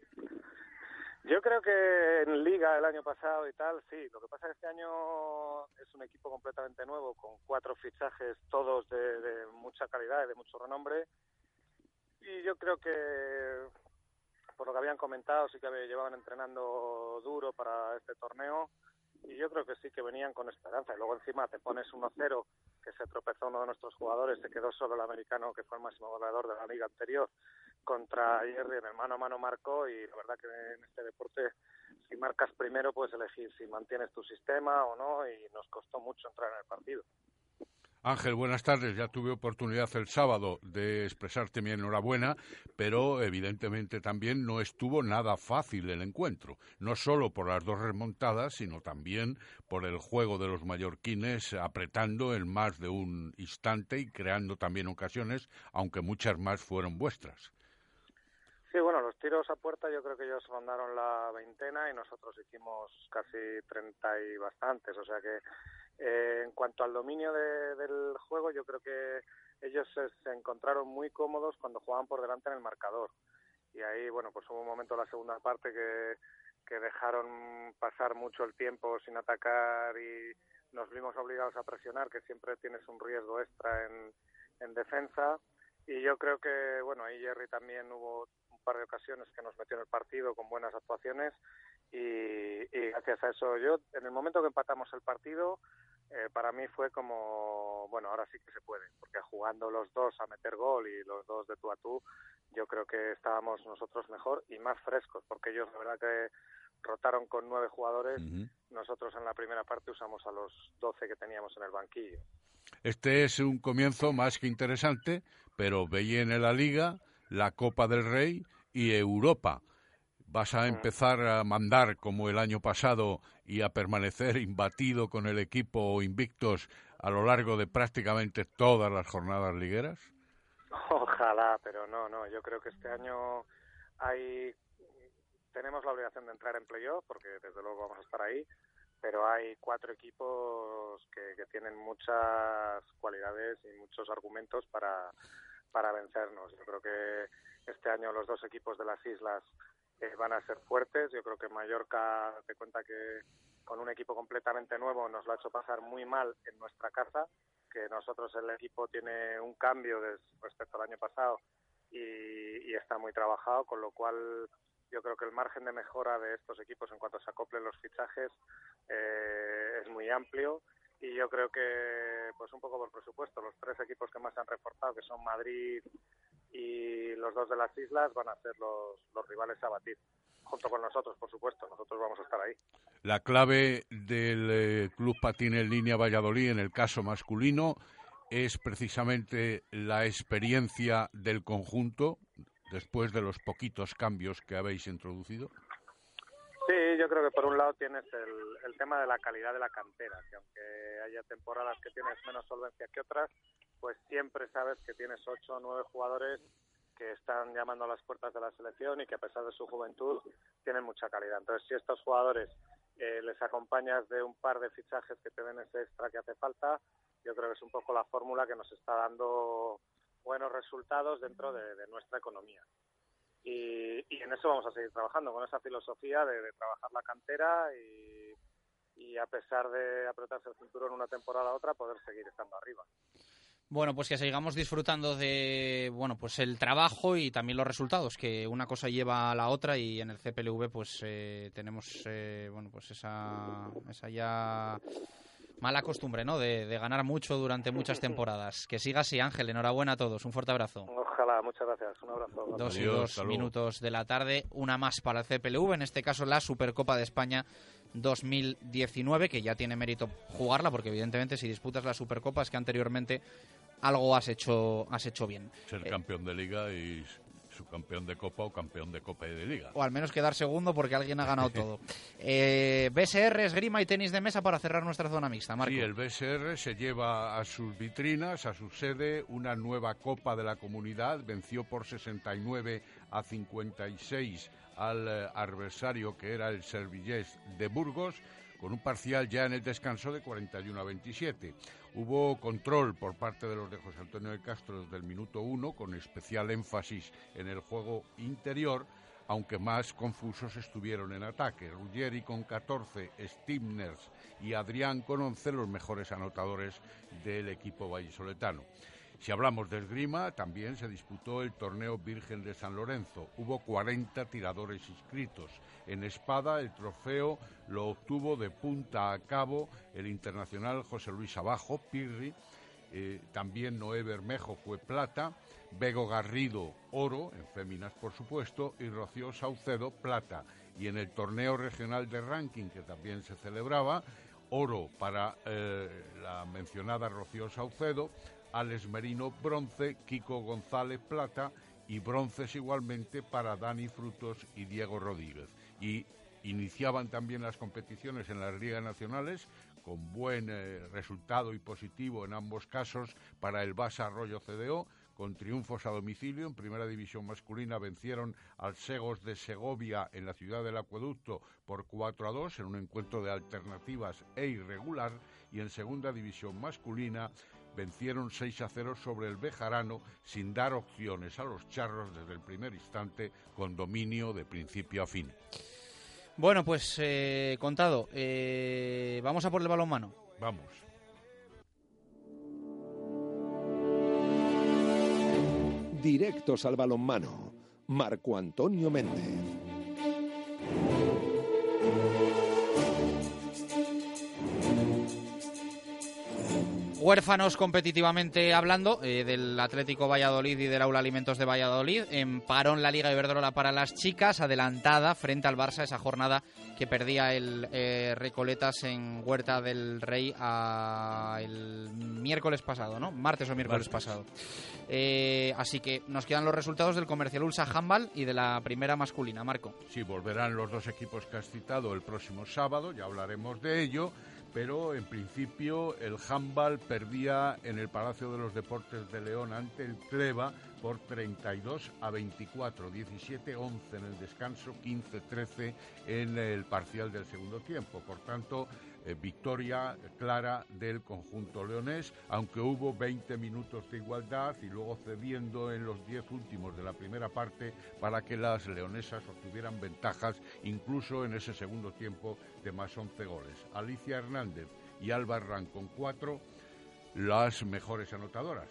Yo creo que en Liga el año pasado y tal, sí. Lo que pasa es que este año es un equipo completamente nuevo, con cuatro fichajes, todos de, de mucha calidad y de mucho renombre. Y yo creo que por lo que habían comentado, sí que llevaban entrenando duro para este torneo y yo creo que sí que venían con esperanza. Y luego encima te pones 1-0 que se tropezó uno de nuestros jugadores, se quedó solo el americano, que fue el máximo goleador de la liga anterior, contra Jerry en el mano a mano marcó y la verdad que en este deporte si marcas primero puedes elegir si mantienes tu sistema o no y nos costó mucho entrar en el partido. Ángel, buenas tardes. Ya tuve oportunidad el sábado de expresarte mi enhorabuena, pero evidentemente también no estuvo nada fácil el encuentro, no solo por las dos remontadas, sino también por el juego de los mallorquines apretando en más de un instante y creando también ocasiones, aunque muchas más fueron vuestras. Sí, bueno, los tiros a puerta yo creo que ellos rondaron la veintena y nosotros hicimos casi treinta y bastantes, o sea que eh, en cuanto al dominio del juego, yo creo que ellos se, encontraron muy cómodos cuando jugaban por delante en el marcador. Y ahí, bueno, pues hubo un momento en la segunda parte que, que dejaron pasar mucho el tiempo sin atacar y nos vimos obligados a presionar, que siempre tienes un riesgo extra en, en defensa. Y yo creo que, bueno, ahí Jerry también hubo un par de ocasiones que nos metió en el partido con buenas actuaciones y gracias a eso yo, en el momento que empatamos el partido, eh, para mí fue como, bueno, ahora sí que se puede, porque jugando los dos a meter gol y los dos de tú a tú, yo creo que estábamos nosotros mejor y más frescos, porque ellos la verdad que rotaron con nueve jugadores, nosotros en la primera parte usamos a los doce que teníamos en el banquillo. Este es un comienzo más que interesante, pero veía en la Liga, la Copa del Rey y Europa. ¿Vas a empezar a mandar como el año pasado y a permanecer imbatido con el equipo invictos a lo largo de prácticamente todas las jornadas ligueras? Ojalá, pero no, no. Yo creo que este año hay tenemos la obligación de entrar en playoff porque desde luego vamos a estar ahí, pero hay cuatro equipos que, que tienen muchas cualidades y muchos argumentos para, para vencernos. Yo creo que este año los dos equipos de las islas van a ser fuertes. Yo creo que Mallorca te cuenta que con un equipo completamente nuevo nos lo ha hecho pasar muy mal en nuestra casa, que nosotros el equipo tiene un cambio respecto al año pasado y, está muy trabajado, con lo cual yo creo que el margen de mejora de estos equipos en cuanto se acoplen los fichajes eh, es muy amplio y yo creo que pues un poco por presupuesto los tres equipos que más han reforzado que son Madrid y los dos de las islas van a ser los, los rivales a batir, junto con nosotros, por supuesto, nosotros vamos a estar ahí. La clave del eh, Club Patín en Línea Valladolid, en el caso masculino, es precisamente la experiencia del conjunto después de los poquitos cambios que habéis introducido. Sí, yo creo que por un lado tienes el, el tema de la calidad de la cantera, que aunque haya temporadas que tienes menos solvencia que otras, pues siempre sabes que tienes ocho o nueve jugadores que están llamando a las puertas de la selección y que a pesar de su juventud tienen mucha calidad. Entonces, si estos jugadores eh, les acompañas de un par de fichajes que te den ese extra que hace falta, yo creo que es un poco la fórmula que nos está dando buenos resultados dentro de, nuestra economía. Y, en eso vamos a seguir trabajando, con esa filosofía de, trabajar la cantera y, y a pesar de apretarse el cinturón una temporada a otra, poder seguir estando arriba. Bueno, pues que sigamos disfrutando de bueno, pues el trabajo y también los resultados, que una cosa lleva a la otra y en el CPLV pues eh, tenemos eh, bueno, pues esa, esa ya mala costumbre, ¿no? De, ganar mucho durante muchas temporadas. Que siga así, Ángel. Enhorabuena a todos. Un fuerte abrazo. Ojalá, muchas gracias. Un abrazo. Dos y dos minutos de la tarde. Una más para el CPLV, en este caso la Supercopa de España 2019, que ya tiene mérito jugarla, porque evidentemente si disputas la Supercopa es que anteriormente algo has hecho, has hecho bien. Ser eh, campeón de liga y campeón de Copa o campeón de Copa y de Liga. O al menos quedar segundo porque alguien ha ganado todo. Eh, BSR, esgrima y tenis de mesa para cerrar nuestra zona mixta, Marco. Sí, el BSR se lleva a sus vitrinas, a su sede, una nueva Copa de la Comunidad. Venció por 69 a 56 al eh, adversario que era el Servillés de Burgos, con un parcial ya en el descanso de 41 a 27. Hubo control por parte de los de José Antonio de Castro desde el minuto uno, con especial énfasis en el juego interior, aunque más confusos estuvieron en ataque. Ruggeri con 14, Stimners y Adrián con 11 los mejores anotadores del equipo vallisoletano. Si hablamos de esgrima, también se disputó el torneo Virgen de San Lorenzo. Hubo 40 tiradores inscritos. En espada, el trofeo lo obtuvo de punta a cabo el internacional José Luis Abajo, Pirri, eh, también Noé Bermejo fue plata, Bego Garrido oro, en féminas por supuesto, y Rocío Saucedo plata. Y en el torneo regional de ranking que también se celebraba, oro para eh, la mencionada Rocío Saucedo, Alex Merino bronce, Kiko González plata y bronces igualmente para Dani Frutos y Diego Rodríguez. Y iniciaban también las competiciones en las ligas nacionales con buen eh, resultado y positivo en ambos casos para el Basa Arroyo CDO, con triunfos a domicilio. En primera división masculina vencieron al Segos de Segovia en la ciudad del Acueducto por 4 a 2 en un encuentro de alternativas e irregular. Y en segunda división masculina vencieron 6 a 0 sobre el Bejarano sin dar opciones a los charros desde el primer instante con dominio de principio a fin. Bueno, pues eh, contado, eh, vamos a por el balonmano. Vamos. Directos al balonmano. Marco Antonio Méndez. Huérfanos competitivamente hablando eh, del Atlético Valladolid y del Aula Alimentos de Valladolid. En parón la Liga Iberdrola para las chicas, adelantada frente al Barça esa jornada que perdía el eh, Recoletas en Huerta del Rey el miércoles pasado, ¿no? Martes o miércoles pasado. Eh, así que nos quedan los resultados del Comercial Ulsa Handball y de la primera masculina, Marco. Sí, volverán los dos equipos que has citado el próximo sábado, ya hablaremos de ello pero en principio el handball perdía en el Palacio de los Deportes de León ante el Cleva por 32 a 24, 17-11 en el descanso, 15-13 en el parcial del segundo tiempo. Por tanto, eh, victoria clara del conjunto leonés, aunque hubo 20 minutos de igualdad y luego cediendo en los 10 últimos de la primera parte para que las leonesas obtuvieran ventajas incluso en ese segundo tiempo de más 11 goles. Alicia Hernández y Alba Herrán con cuatro, las mejores anotadoras.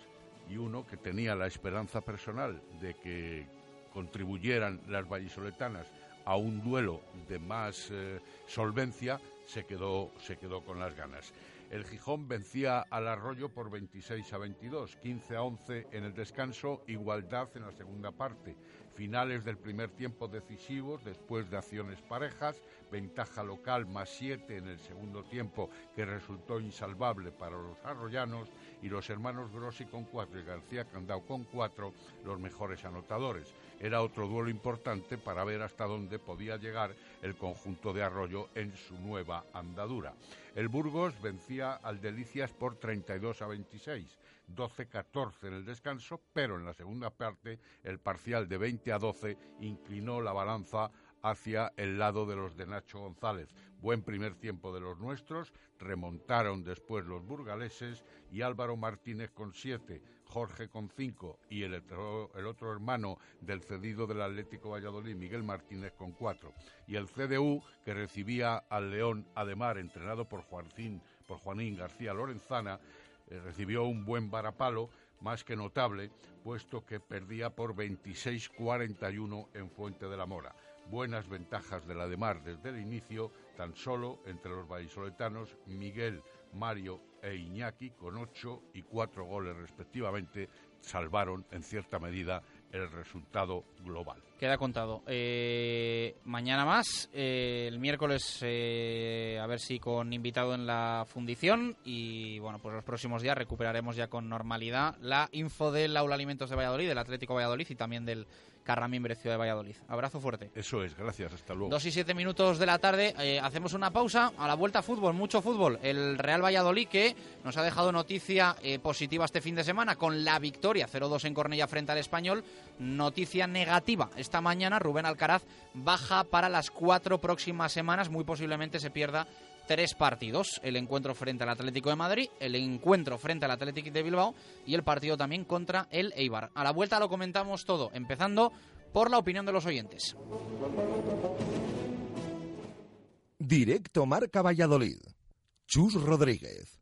Y uno que tenía la esperanza personal de que contribuyeran las vallisoletanas a un duelo de más eh, solvencia, se quedó, se quedó con las ganas. El Gijón vencía al Arroyo por 26 a 22, 15 a 11 en el descanso, igualdad en la segunda parte. Finales del primer tiempo decisivos después de acciones parejas, ventaja local más 7 en el segundo tiempo que resultó insalvable para los arroyanos y los hermanos Grossi con 4 y García Candao con 4 los mejores anotadores. Era otro duelo importante para ver hasta dónde podía llegar el conjunto de Arroyo en su nueva andadura. El Burgos vencía al Delicias por 32 a 26, 12-14 en el descanso, pero en la segunda parte el parcial de 20 a 12 inclinó la balanza hacia el lado de los de Nacho González. Buen primer tiempo de los nuestros, remontaron después los burgaleses y Álvaro Martínez con siete, Jorge con cinco y el otro, el otro hermano del cedido del Atlético Valladolid, Miguel Martínez con cuatro. Y el CDU, que recibía al León Ademar, entrenado por, Juancín, por Juanín García Lorenzana, eh, recibió un buen varapalo más que notable, puesto que perdía por 26-41 en Fuente de la Mora. Buenas ventajas de la de Mar desde el inicio, tan solo entre los vallisoletanos Miguel, Mario e Iñaki, con ocho y cuatro goles respectivamente, salvaron en cierta medida el resultado global. Queda contado. Eh, mañana más, eh, el miércoles, eh, a ver si con invitado en la fundición y bueno, pues los próximos días recuperaremos ya con normalidad la info del Aula Alimentos de Valladolid, del Atlético Valladolid y también del Carramimbre Ciudad de Valladolid. Abrazo fuerte. Eso es, gracias, hasta luego. Dos y siete minutos de la tarde, hacemos una pausa, a la vuelta fútbol, mucho fútbol. El Real Valladolid que nos ha dejado noticia positiva este fin de semana con la victoria 0-2 en Cornella frente al Español, noticia negativa esta mañana Rubén Alcaraz baja para las cuatro próximas semanas. Muy posiblemente se pierda tres partidos. El encuentro frente al Atlético de Madrid, el encuentro frente al Atlético de Bilbao y el partido también contra el Eibar. A la vuelta lo comentamos todo, empezando por la opinión de los oyentes. Directo Marca Valladolid. Chus Rodríguez.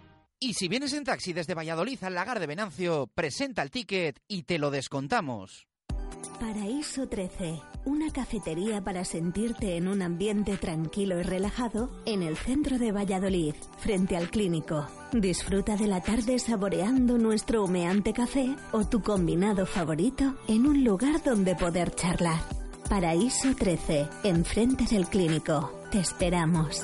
Y si vienes en taxi desde Valladolid al lagar de Venancio, presenta el ticket y te lo descontamos. Paraíso 13, una cafetería para sentirte en un ambiente tranquilo y relajado en el centro de Valladolid, frente al clínico. Disfruta de la tarde saboreando nuestro humeante café o tu combinado favorito en un lugar donde poder charlar. Paraíso 13, enfrente del clínico. Te esperamos.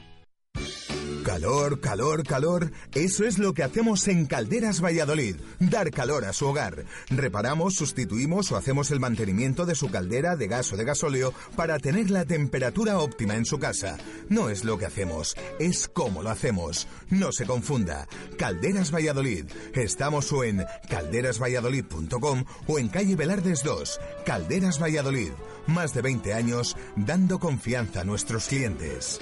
Calor, calor, calor. Eso es lo que hacemos en Calderas Valladolid. Dar calor a su hogar. Reparamos, sustituimos o hacemos el mantenimiento de su caldera de gas o de gasóleo para tener la temperatura óptima en su casa. No es lo que hacemos, es cómo lo hacemos. No se confunda. Calderas Valladolid. Estamos o en calderasvalladolid.com o en calle Velardes 2. Calderas Valladolid. Más de 20 años dando confianza a nuestros clientes.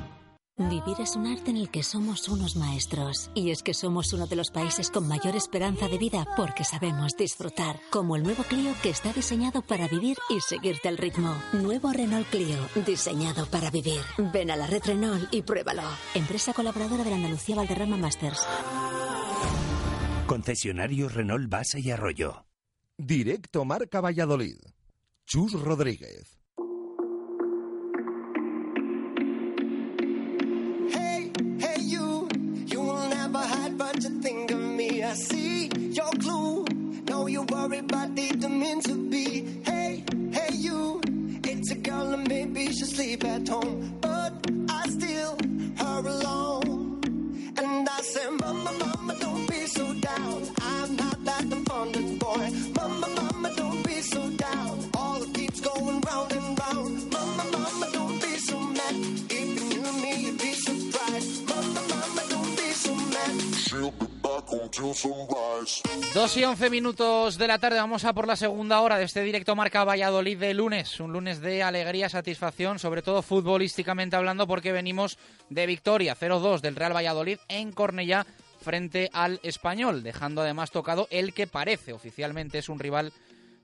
Vivir es un arte en el que somos unos maestros. Y es que somos uno de los países con mayor esperanza de vida porque sabemos disfrutar. Como el nuevo Clio que está diseñado para vivir y seguirte el ritmo. Nuevo Renault Clio, diseñado para vivir. Ven a la red Renault y pruébalo. Empresa colaboradora de la Andalucía Valderrama Masters. Concesionario Renault Base y Arroyo. Directo Marca Valladolid. Chus Rodríguez. But didn't mean to be. Hey, hey, you, it's a girl and maybe she sleep at home, but I still her alone. And I say, Mama, Mama, 2 y 11 minutos de la tarde, vamos a por la segunda hora de este directo Marca Valladolid de lunes. Un lunes de alegría, satisfacción, sobre todo futbolísticamente hablando, porque venimos de victoria 0-2 del Real Valladolid en Cornellá frente al Español, dejando además tocado el que parece oficialmente es un rival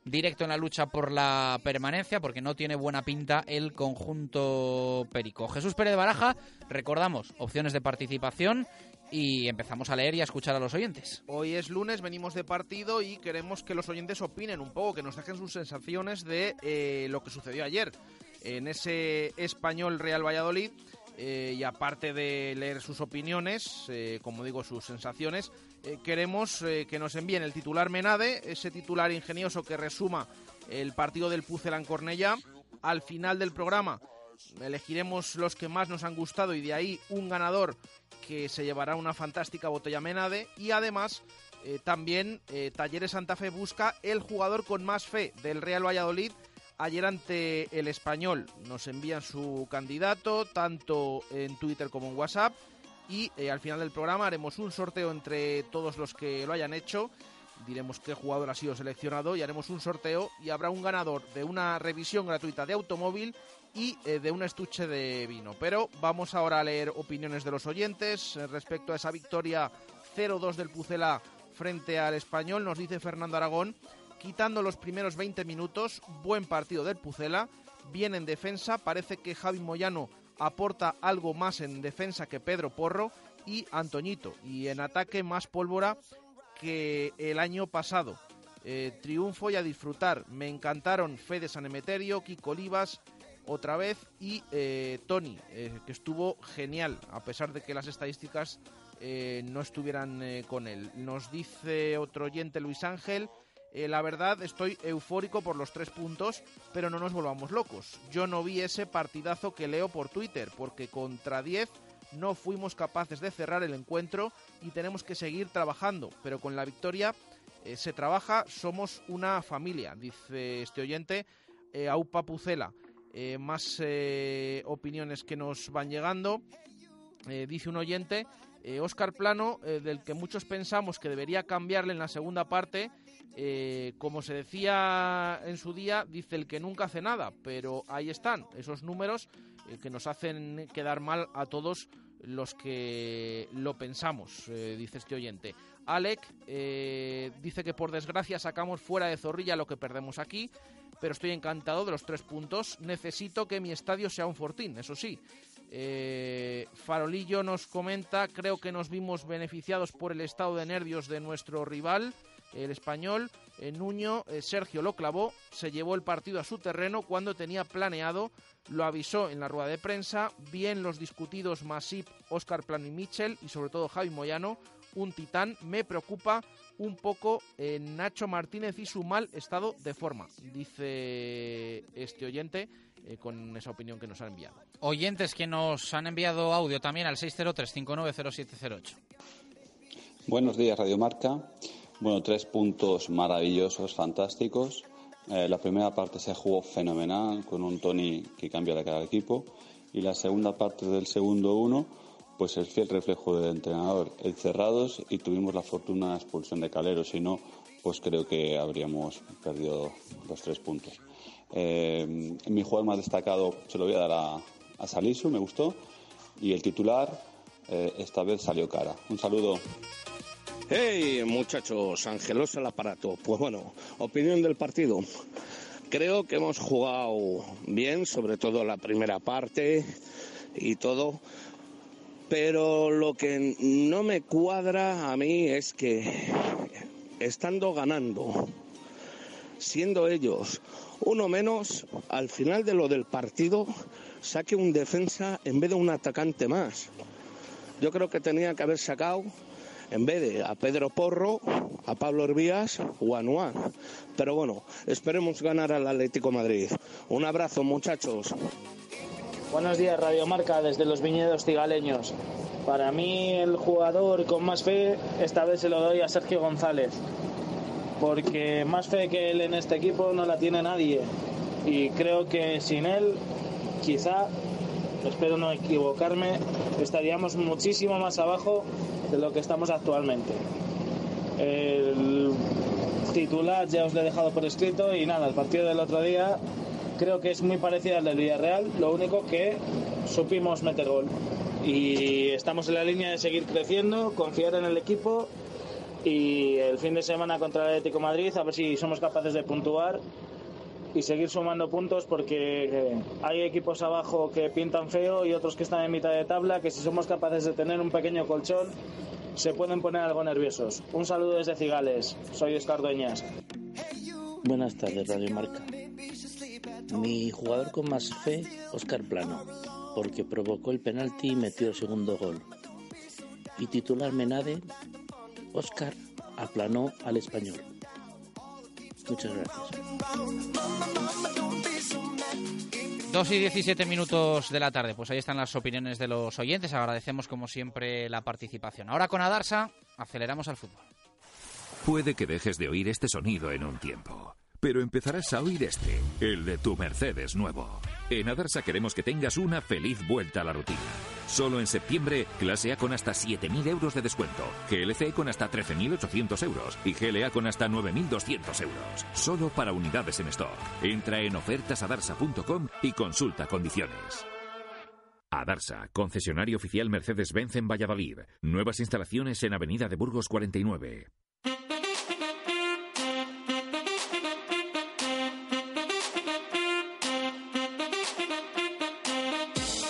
directo en la lucha por la permanencia, porque no tiene buena pinta el conjunto perico. Jesús Pérez Baraja, recordamos, opciones de participación y empezamos a leer y a escuchar a los oyentes. Hoy es lunes, venimos de partido y queremos que los oyentes opinen un poco, que nos dejen sus sensaciones de eh, lo que sucedió ayer en ese español Real Valladolid. eh, y aparte de leer sus opiniones, eh, como digo, sus sensaciones, queremos que nos envíen el titular Menade, ese titular ingenioso que resuma el partido del Pucelan Cornellá. Al final del programa elegiremos los que más nos han gustado y de ahí un ganador que se llevará una fantástica botella Menade y además eh, también eh, Talleres Santa Fe busca el jugador con más fe del Real Valladolid ayer ante el español. Nos envían su candidato tanto en Twitter como en WhatsApp y eh, al final del programa haremos un sorteo entre todos los que lo hayan hecho. Diremos qué jugador ha sido seleccionado y haremos un sorteo y habrá un ganador de una revisión gratuita de automóvil y eh, de un estuche de vino. Pero vamos ahora a leer opiniones de los oyentes eh, respecto a esa victoria 0-2 del Pucela frente al español. Nos dice Fernando Aragón, quitando los primeros 20 minutos, buen partido del Pucela, bien en defensa, parece que Javi Moyano aporta algo más en defensa que Pedro Porro y Antoñito, y en ataque más pólvora que el año pasado. Eh, triunfo y a disfrutar. Me encantaron Fede San Emeterio, Kiko Olivas, otra vez, y eh, Tony, eh, que estuvo genial, a pesar de que las estadísticas eh, no estuvieran eh, con él. Nos dice otro oyente, Luis Ángel, la verdad estoy eufórico por los tres puntos, pero no nos volvamos locos. Yo no vi ese partidazo que leo por Twitter, porque contra 10 no fuimos capaces de cerrar el encuentro y tenemos que seguir trabajando, pero con la victoria se trabaja, somos una familia, dice este oyente, Aupa Pucela. Más opiniones que nos van llegando. dice un oyente, Oscar Plano, del que muchos pensamos que debería cambiarle en la segunda parte, eh, como se decía en su día, dice el que nunca hace nada, pero ahí están esos números eh, que nos hacen quedar mal a todos los que lo pensamos, eh, dice este oyente. Alec dice que por desgracia sacamos fuera de Zorrilla lo que perdemos aquí, pero estoy encantado de los tres puntos. Necesito que mi estadio sea un fortín, eso sí. Farolillo nos comenta, creo que nos vimos beneficiados por el estado de nervios de nuestro rival el español eh, Nuño eh, Sergio lo clavó, se llevó el partido a su terreno cuando tenía planeado, lo avisó en la rueda de prensa, bien los discutidos Masip, Oscar Plano y Michel y sobre todo Javi Moyano, un titán, me preocupa un poco eh, Nacho Martínez y su mal estado de forma, dice este oyente con esa opinión que nos han enviado. Oyentes que nos han enviado audio también al 603-590708. Buenos días, Radio Marca. Bueno, tres puntos maravillosos, fantásticos. Eh, la primera parte se jugó fenomenal, con un Tony que cambia la cara del equipo. Y la segunda parte del segundo uno, pues el fiel reflejo del entrenador. El cerrados y tuvimos la fortuna de expulsión de Calero. Si no, pues creo que habríamos perdido los tres puntos. Eh, mi jugador más destacado se lo voy a dar a, a Salisu, me gustó. Y el titular, eh, esta vez salió cara. Un saludo. Hey, muchachos, Angelos el aparato. Pues bueno, opinión del partido. Creo que hemos jugado bien, sobre todo la primera parte y todo. Pero lo que no me cuadra a mí es que estando ganando, siendo ellos uno menos, al final de lo del partido saque un defensa en vez de un atacante más. Yo creo que tenía que haber sacado en vez de a Pedro Porro, a Pablo Herbías o a Nuan. Pero bueno, esperemos ganar al Atlético Madrid. Un abrazo, muchachos. Buenos días, Radio Marca, desde los viñedos cigaleños. Para mí, el jugador con más fe, esta vez se lo doy a Sergio González. Porque más fe que él en este equipo no la tiene nadie. Y creo que sin él, quizá, espero no equivocarme, estaríamos muchísimo más abajo de lo que estamos actualmente. El titular ya os lo he dejado por escrito y nada, el partido del otro día creo que es muy parecido al del Villarreal, lo único que supimos meter gol. Y estamos en la línea de seguir creciendo, confiar en el equipo y el fin de semana contra el Atlético Madrid a ver si somos capaces de puntuar y seguir sumando puntos porque hay equipos abajo que pintan feo y otros que están en mitad de tabla que si somos capaces de tener un pequeño colchón se pueden poner algo nerviosos. Un saludo desde Cigales, soy Oscar Dueñas. Buenas tardes, Radio Marca. Mi jugador con más fe, Oscar Plano, porque provocó el penalti y metió el segundo gol. Y titular Menade, Oscar aplanó al español. Muchas gracias. 2 y 17 minutos de la tarde. Pues ahí están las opiniones de los oyentes. Agradecemos como siempre la participación. Ahora con Adarsa, aceleramos al fútbol. Puede que dejes de oír este sonido en un tiempo pero empezarás a oír este, el de tu Mercedes nuevo. En Adarsa queremos que tengas una feliz vuelta a la rutina. Solo en septiembre, clase A con hasta 7.000 euros de descuento, GLC con hasta 13.800 euros y GLA con hasta 9.200 euros. Solo para unidades en stock. Entra en ofertasadarsa.com y consulta condiciones. Adarsa, concesionario oficial Mercedes-Benz en Valladolid. Nuevas instalaciones en Avenida de Burgos 49.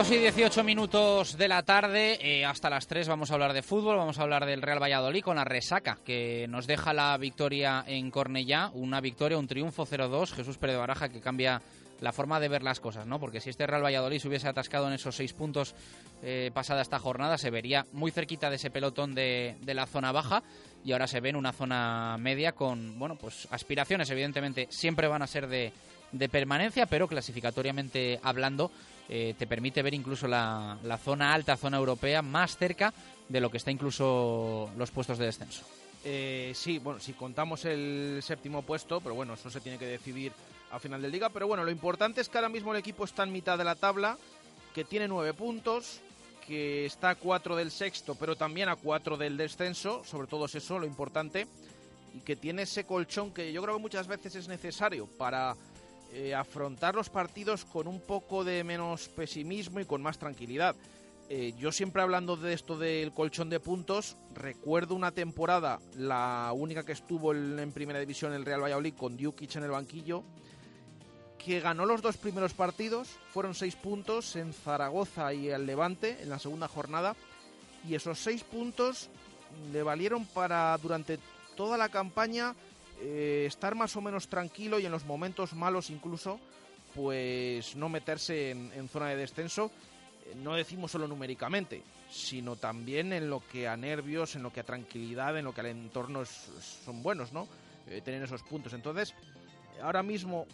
2 y 18 minutos de la tarde, eh, hasta las 3 vamos a hablar de fútbol, vamos a hablar del Real Valladolid con la resaca que nos deja la victoria en Cornellá, una victoria, un triunfo 0-2, Jesús Pérez de Baraja que cambia la forma de ver las cosas, ¿no? Porque si este Real Valladolid se hubiese atascado en esos seis puntos eh, pasada esta jornada, se vería muy cerquita de ese pelotón de, de la zona baja y ahora se ve en una zona media con, bueno, pues aspiraciones evidentemente siempre van a ser de, de permanencia, pero clasificatoriamente hablando eh, te permite ver incluso la, zona alta, zona europea, más cerca de lo que está incluso los puestos de descenso. Eh, sí, bueno, si contamos el séptimo puesto, pero bueno, eso se tiene que decidir a final de liga. Pero bueno, lo importante es que ahora mismo el equipo está en mitad de la tabla, que tiene nueve puntos, que está a cuatro del sexto, pero también a cuatro del descenso, sobre todo es eso lo importante, y que tiene ese colchón que yo creo que muchas veces es necesario para eh, afrontar los partidos con un poco de menos pesimismo y con más tranquilidad. Eh, yo siempre hablando de esto del colchón de puntos, recuerdo una temporada, la única que estuvo en, primera división el Real Valladolid con Djukic en el banquillo, que ganó los dos primeros partidos, fueron seis puntos en Zaragoza y el Levante en la segunda jornada, y esos seis puntos le valieron para durante toda la campaña eh, estar más o menos tranquilo y en los momentos malos incluso, pues no meterse en, zona de descenso, eh, no decimos solo numéricamente, sino también en lo que a nervios, en lo que a tranquilidad, en lo que al entorno es- son buenos, ¿no? Eh, tener esos puntos. Entonces, ahora mismo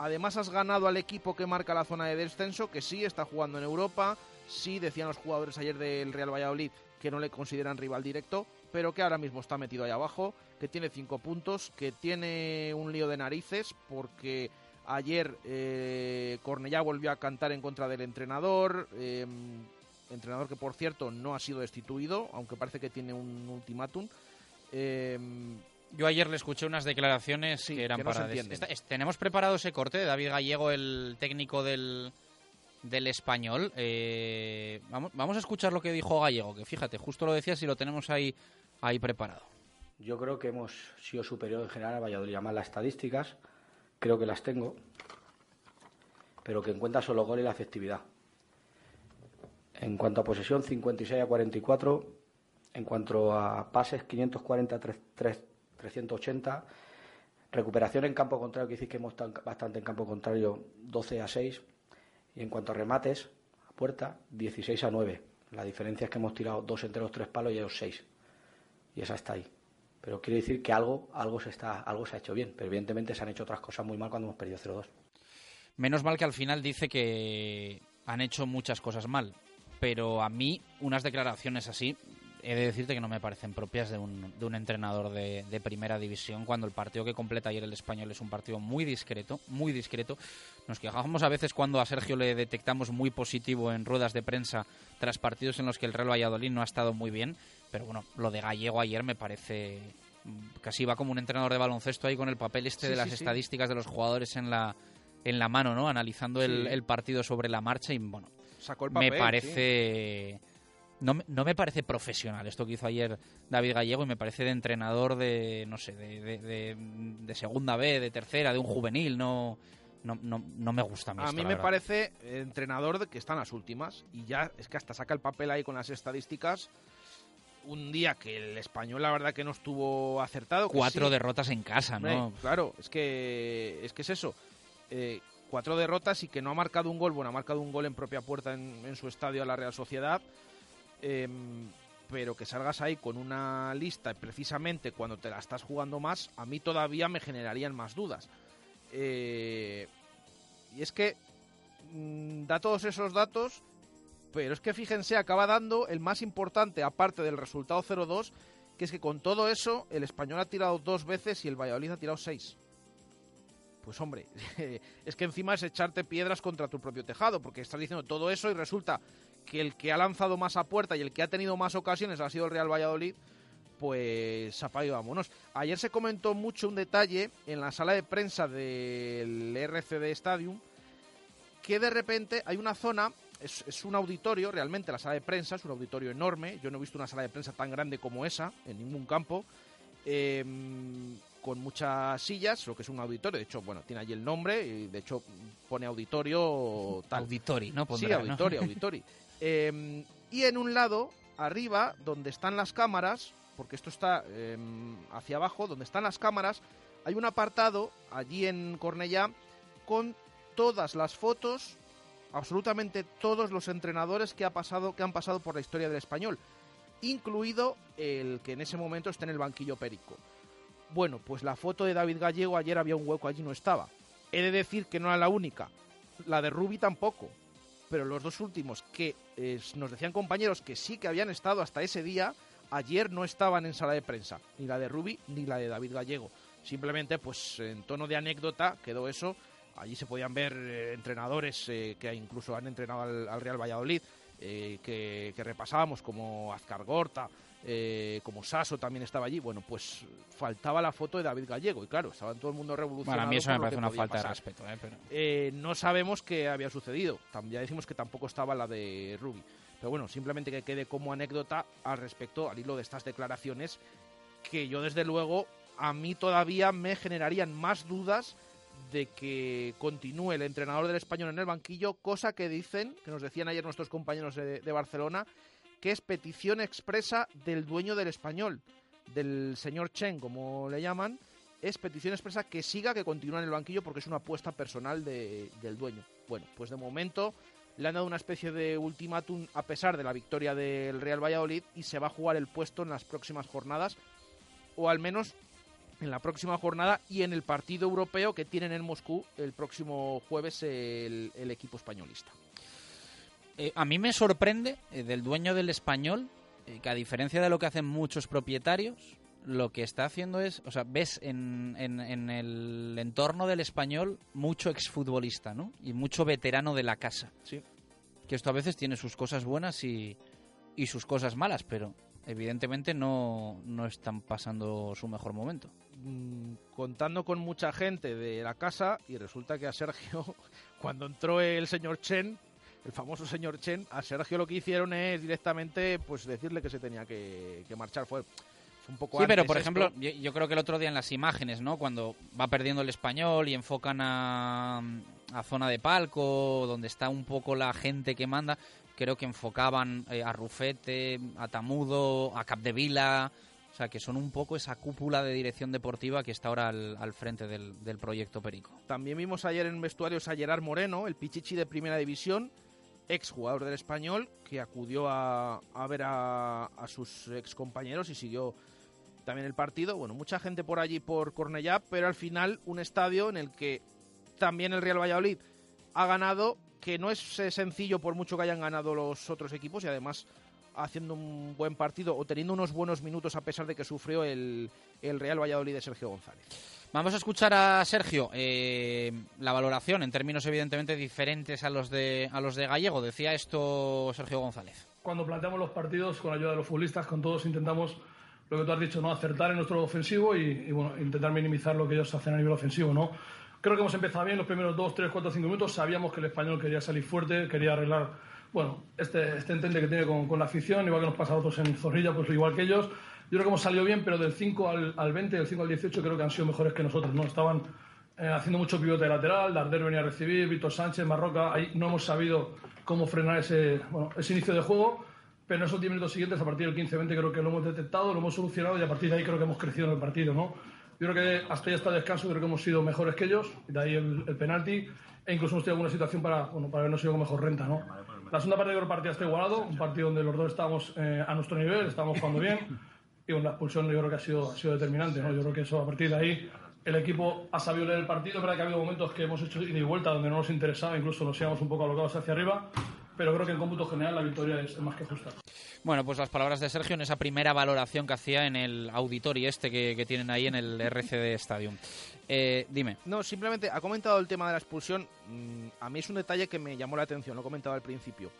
Además has ganado al equipo que marca la zona de descenso, que sí está jugando en Europa, sí decían los jugadores ayer del Real Valladolid que no le consideran rival directo, pero que ahora mismo está metido ahí abajo, que tiene cinco puntos, que tiene un lío de narices porque ayer eh, Cornellá volvió a cantar en contra del entrenador, eh, entrenador que por cierto no ha sido destituido, aunque parece que tiene un ultimátum. Eh, Yo ayer le escuché unas declaraciones que eran que no se para... es- tenemos preparado ese corte de David Gallego, el técnico del, del español. Eh, vamos, vamos a escuchar lo que dijo Gallego, que fíjate, justo lo decías y lo tenemos ahí, ahí preparado. Yo creo que hemos sido superior en general a Valladolid. Además, las estadísticas creo que las tengo, pero que en cuenta solo gol y la efectividad. En cuanto a posesión, 56 a 44. En cuanto a pases, 540 a 3- 3- 380. Recuperación en campo contrario, que dice que hemos estado bastante en campo contrario, 12 a 6. Y en cuanto a remates, a puerta, 16 a 9. La diferencia es que hemos tirado dos entre los tres palos y ellos seis. Y esa está ahí. Pero quiere decir que algo, algo, se está, algo se ha hecho bien. Pero evidentemente se han hecho otras cosas muy mal cuando hemos perdido 0-2. Menos mal que al final dice que han hecho muchas cosas mal, pero a mí unas declaraciones así he de decirte que no me parecen propias de un, de un entrenador de, primera división cuando el partido que completa ayer el español es un partido muy discreto, muy discreto. Nos quejamos a veces cuando a Sergio le detectamos muy positivo en ruedas de prensa tras partidos en los que el Real Valladolid no ha estado muy bien, pero bueno, lo de Gallego ayer me parece casi va como un entrenador de baloncesto ahí con el papel este Sí, de las sí, sí. estadísticas de los jugadores en la en la mano, ¿no? Analizando el, partido sobre la marcha y bueno, Sacó el me papel, parece no, me- no me parece profesional esto que hizo ayer David Gallego y me parece de entrenador de no sé de, de- de- de segunda B, de tercera, de un juvenil, no no, no, no me gusta a mí. A mí me verdad. parece entrenador de que está en las últimas y ya es que hasta saca el papel ahí con las estadísticas. Un día que el español la verdad que no estuvo acertado. cuatro sí. derrotas en casa, Hombre, ¿no? Claro, es que es que es eso. Eh, cuatro derrotas y que no ha marcado un gol. Bueno, ha marcado un gol en propia puerta en, en su estadio a la Real Sociedad. Em, pero que salgas ahí con una lista precisamente cuando te la estás jugando más, a mí todavía me generarían más dudas. Eh, y es que mm, da todos esos datos, pero es que fíjense, acaba dando el más importante, aparte del resultado 0-2, que es que con todo eso el español ha tirado dos veces y el Valladolid ha tirado seis. Pues hombre, es que encima es echarte piedras contra tu propio tejado, porque estás diciendo todo eso y resulta que el que ha lanzado más a puerta y el que ha tenido más ocasiones ha sido el Real Valladolid, pues apaga y vámonos. Ayer se comentó mucho un detalle en la sala de prensa del RCD Stadium, que de repente hay una zona, es, es un auditorio, realmente la sala de prensa es un auditorio enorme, yo no he visto una sala de prensa tan grande como esa en ningún campo, eh, con muchas sillas, lo que es un auditorio. De hecho, bueno, tiene allí el nombre y de hecho pone auditorio tal. Auditori, ¿no? sí, Pondrá, ¿no? auditori. Eh, y en un lado, arriba, donde están las cámaras, porque esto está eh, hacia abajo, donde están las cámaras, hay un apartado allí en Cornellá con todas las fotos, absolutamente todos los entrenadores que, ha pasado, que han pasado por la historia del español, incluido el que en ese momento está en el banquillo Perico. Bueno, pues la foto de David Gallego ayer había un hueco allí, no estaba. He de decir que no era la única. La de Rubi tampoco. Pero los dos últimos que nos decían compañeros que sí que habían estado hasta ese día, ayer no estaban en sala de prensa. Ni la de Rubi ni la de David Gallego. Simplemente, pues en tono de anécdota quedó eso. Allí se podían ver eh, entrenadores eh, que incluso han entrenado al, al Real Valladolid, eh, que, que repasábamos, como Azcar Gorta, eh, como Saso también estaba allí. Bueno, pues faltaba la foto de David Gallego. Y claro, estaba todo el mundo revolucionado. Bueno, a mí eso me parece una falta de respeto. Pero... No sabemos qué había sucedido. Ya decimos que tampoco estaba la de Ruby. Pero bueno, simplemente que quede como anécdota al respecto, al hilo de estas declaraciones, que yo desde luego a mí todavía me generarían más dudas de que continúe el entrenador del español en el banquillo, cosa que dicen, que nos decían ayer nuestros compañeros de, de Barcelona, que es petición expresa del dueño del español, del señor Chen, como le llaman, es petición expresa que siga, que continúe en el banquillo porque es una apuesta personal de- del dueño. Bueno, pues de momento le han dado una especie de ultimátum a pesar de la victoria del Real Valladolid y se va a jugar el puesto en las próximas jornadas o al menos en la próxima jornada y en el partido europeo que tienen en Moscú el próximo jueves el, el equipo españolista. Eh, a mí me sorprende eh, del dueño del español eh, que a diferencia de lo que hacen muchos propietarios, lo que está haciendo es, o sea, ves en, en- en el entorno del español mucho exfutbolista, ¿no? Y mucho veterano de la casa. Sí. Que esto a veces tiene sus cosas buenas y, y sus cosas malas, pero evidentemente no, no están pasando su mejor momento. Mm, contando con mucha gente de la casa y resulta que a Sergio, cuando entró el señor Chen, el famoso señor Chen, a Sergio lo que hicieron es directamente pues decirle que se tenía que, que marchar. Fue, un poco Sí, pero por esto. ejemplo, yo, yo creo que el otro día en las imágenes, ¿no? Cuando va perdiendo el español y enfocan a, a zona de palco, donde está un poco la gente que manda, creo que enfocaban eh, a Rufete, a Tamudo, a Capdevila, sea, que son un poco esa cúpula de dirección deportiva que está ahora al, frente del, proyecto Perico. También vimos ayer en vestuarios a Gerard Moreno, el pichichi de primera división, ex jugador del español, que acudió a, a ver a, a sus ex compañeros y siguió también el partido. Bueno, mucha gente por allí por Cornellá, pero al final un estadio en el que también el Real Valladolid ha ganado, que no es eh, sencillo por mucho que hayan ganado los otros equipos y además haciendo un buen partido o teniendo unos buenos minutos a pesar de que sufrió el, el Real Valladolid de Sergio González. Vamos a escuchar a Sergio eh, la valoración en términos evidentemente diferentes a los de a los de Gallego. Decía esto Sergio González. cuando planteamos los partidos con la ayuda de los futbolistas, con todos intentamos lo que tú has dicho, no acertar en nuestro ofensivo y, y, bueno, intentar minimizar lo que ellos hacen a nivel ofensivo, ¿no? Creo que hemos empezado bien los primeros 2, 3, 4, 5 minutos. Sabíamos que el español quería salir fuerte, quería arreglar, bueno, este, este entente que tiene con, con la afición, igual que nos pasa a otros en Zorrilla, pues igual que ellos. Yo creo que hemos salido bien, pero del 5 al, al 20, del 5 al 18 creo que han sido mejores que nosotros, ¿no? Estaban eh, haciendo mucho pivote lateral, Darder venía a recibir, Víctor Sánchez, Marroca, ahí no hemos sabido cómo frenar ese, bueno, ese inicio de juego, pero en esos 10 minutos siguientes, a partir del 15-20, creo que lo hemos detectado, lo hemos solucionado y a partir de ahí creo que hemos crecido en el partido, ¿no? Yo creo que hasta ya está descanso, creo que hemos sido mejores que ellos, y de ahí el, el penalti, e incluso hemos tenido alguna situación para, bueno, para habernos ido con mejor renta, ¿no? La segunda parte del partido está igualado, un partido donde los dos estábamos eh, a nuestro nivel, estábamos jugando bien, y bueno, la expulsión yo creo que ha sido, ha sido determinante, ¿no? Yo creo que eso a partir de ahí el equipo ha sabido leer el partido, verdad que ha habido momentos que hemos hecho ida y vuelta donde no nos interesaba, incluso nos íbamos un poco alocados hacia arriba, pero creo que en cómputo general la victoria es más que justa. Bueno, pues las palabras de Sergio en esa primera valoración que hacía en el auditorio este que, que tienen ahí en el RCD Stadium. Eh, dime. No, simplemente ha comentado el tema de la expulsión. Mm, A mí es un detalle que me llamó la atención, lo he comentado al principio.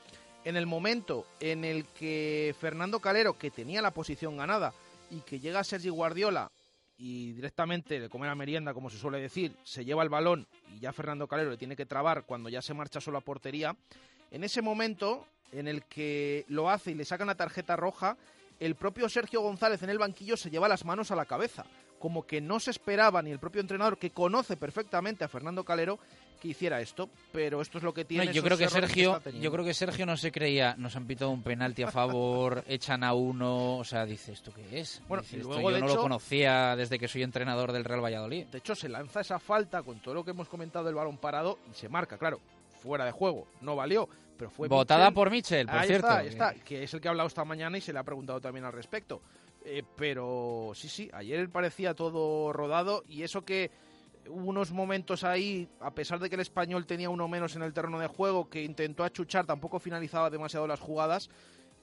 En el momento en el que Fernando Calero, que tenía la posición ganada, y que llega Sergi Guardiola y directamente le come la merienda, como se suele decir, se lleva el balón y ya Fernando Calero le tiene que trabar cuando ya se marcha solo a portería, en ese momento en el que lo hace y le sacan la tarjeta roja, el propio Sergio González en el banquillo se lleva las manos a la cabeza, como que no se esperaba ni el propio entrenador, que conoce perfectamente a Fernando Calero, que hiciera esto, pero esto es lo que tiene. No, yo creo que Sergio, yo creo que Sergio no se creía, nos han pitado un penalti a favor, echan a uno, o sea, dice esto qué es. Bueno, Dice, y esto yo no hecho- lo conocía desde que soy entrenador del Real Valladolid. De hecho, se lanza esa falta con todo lo que hemos comentado del balón parado y se marca, claro, fuera de juego, no valió, pero fue Votada por Mitchell, por ahí cierto. Está, ahí está, que es el que ha hablado esta mañana y se le ha preguntado también al respecto. Eh, pero sí, sí, ayer parecía todo rodado y eso que hubo unos momentos ahí, a pesar de que el español tenía uno menos en el terreno de juego, que intentó achuchar, tampoco finalizaba demasiado las jugadas,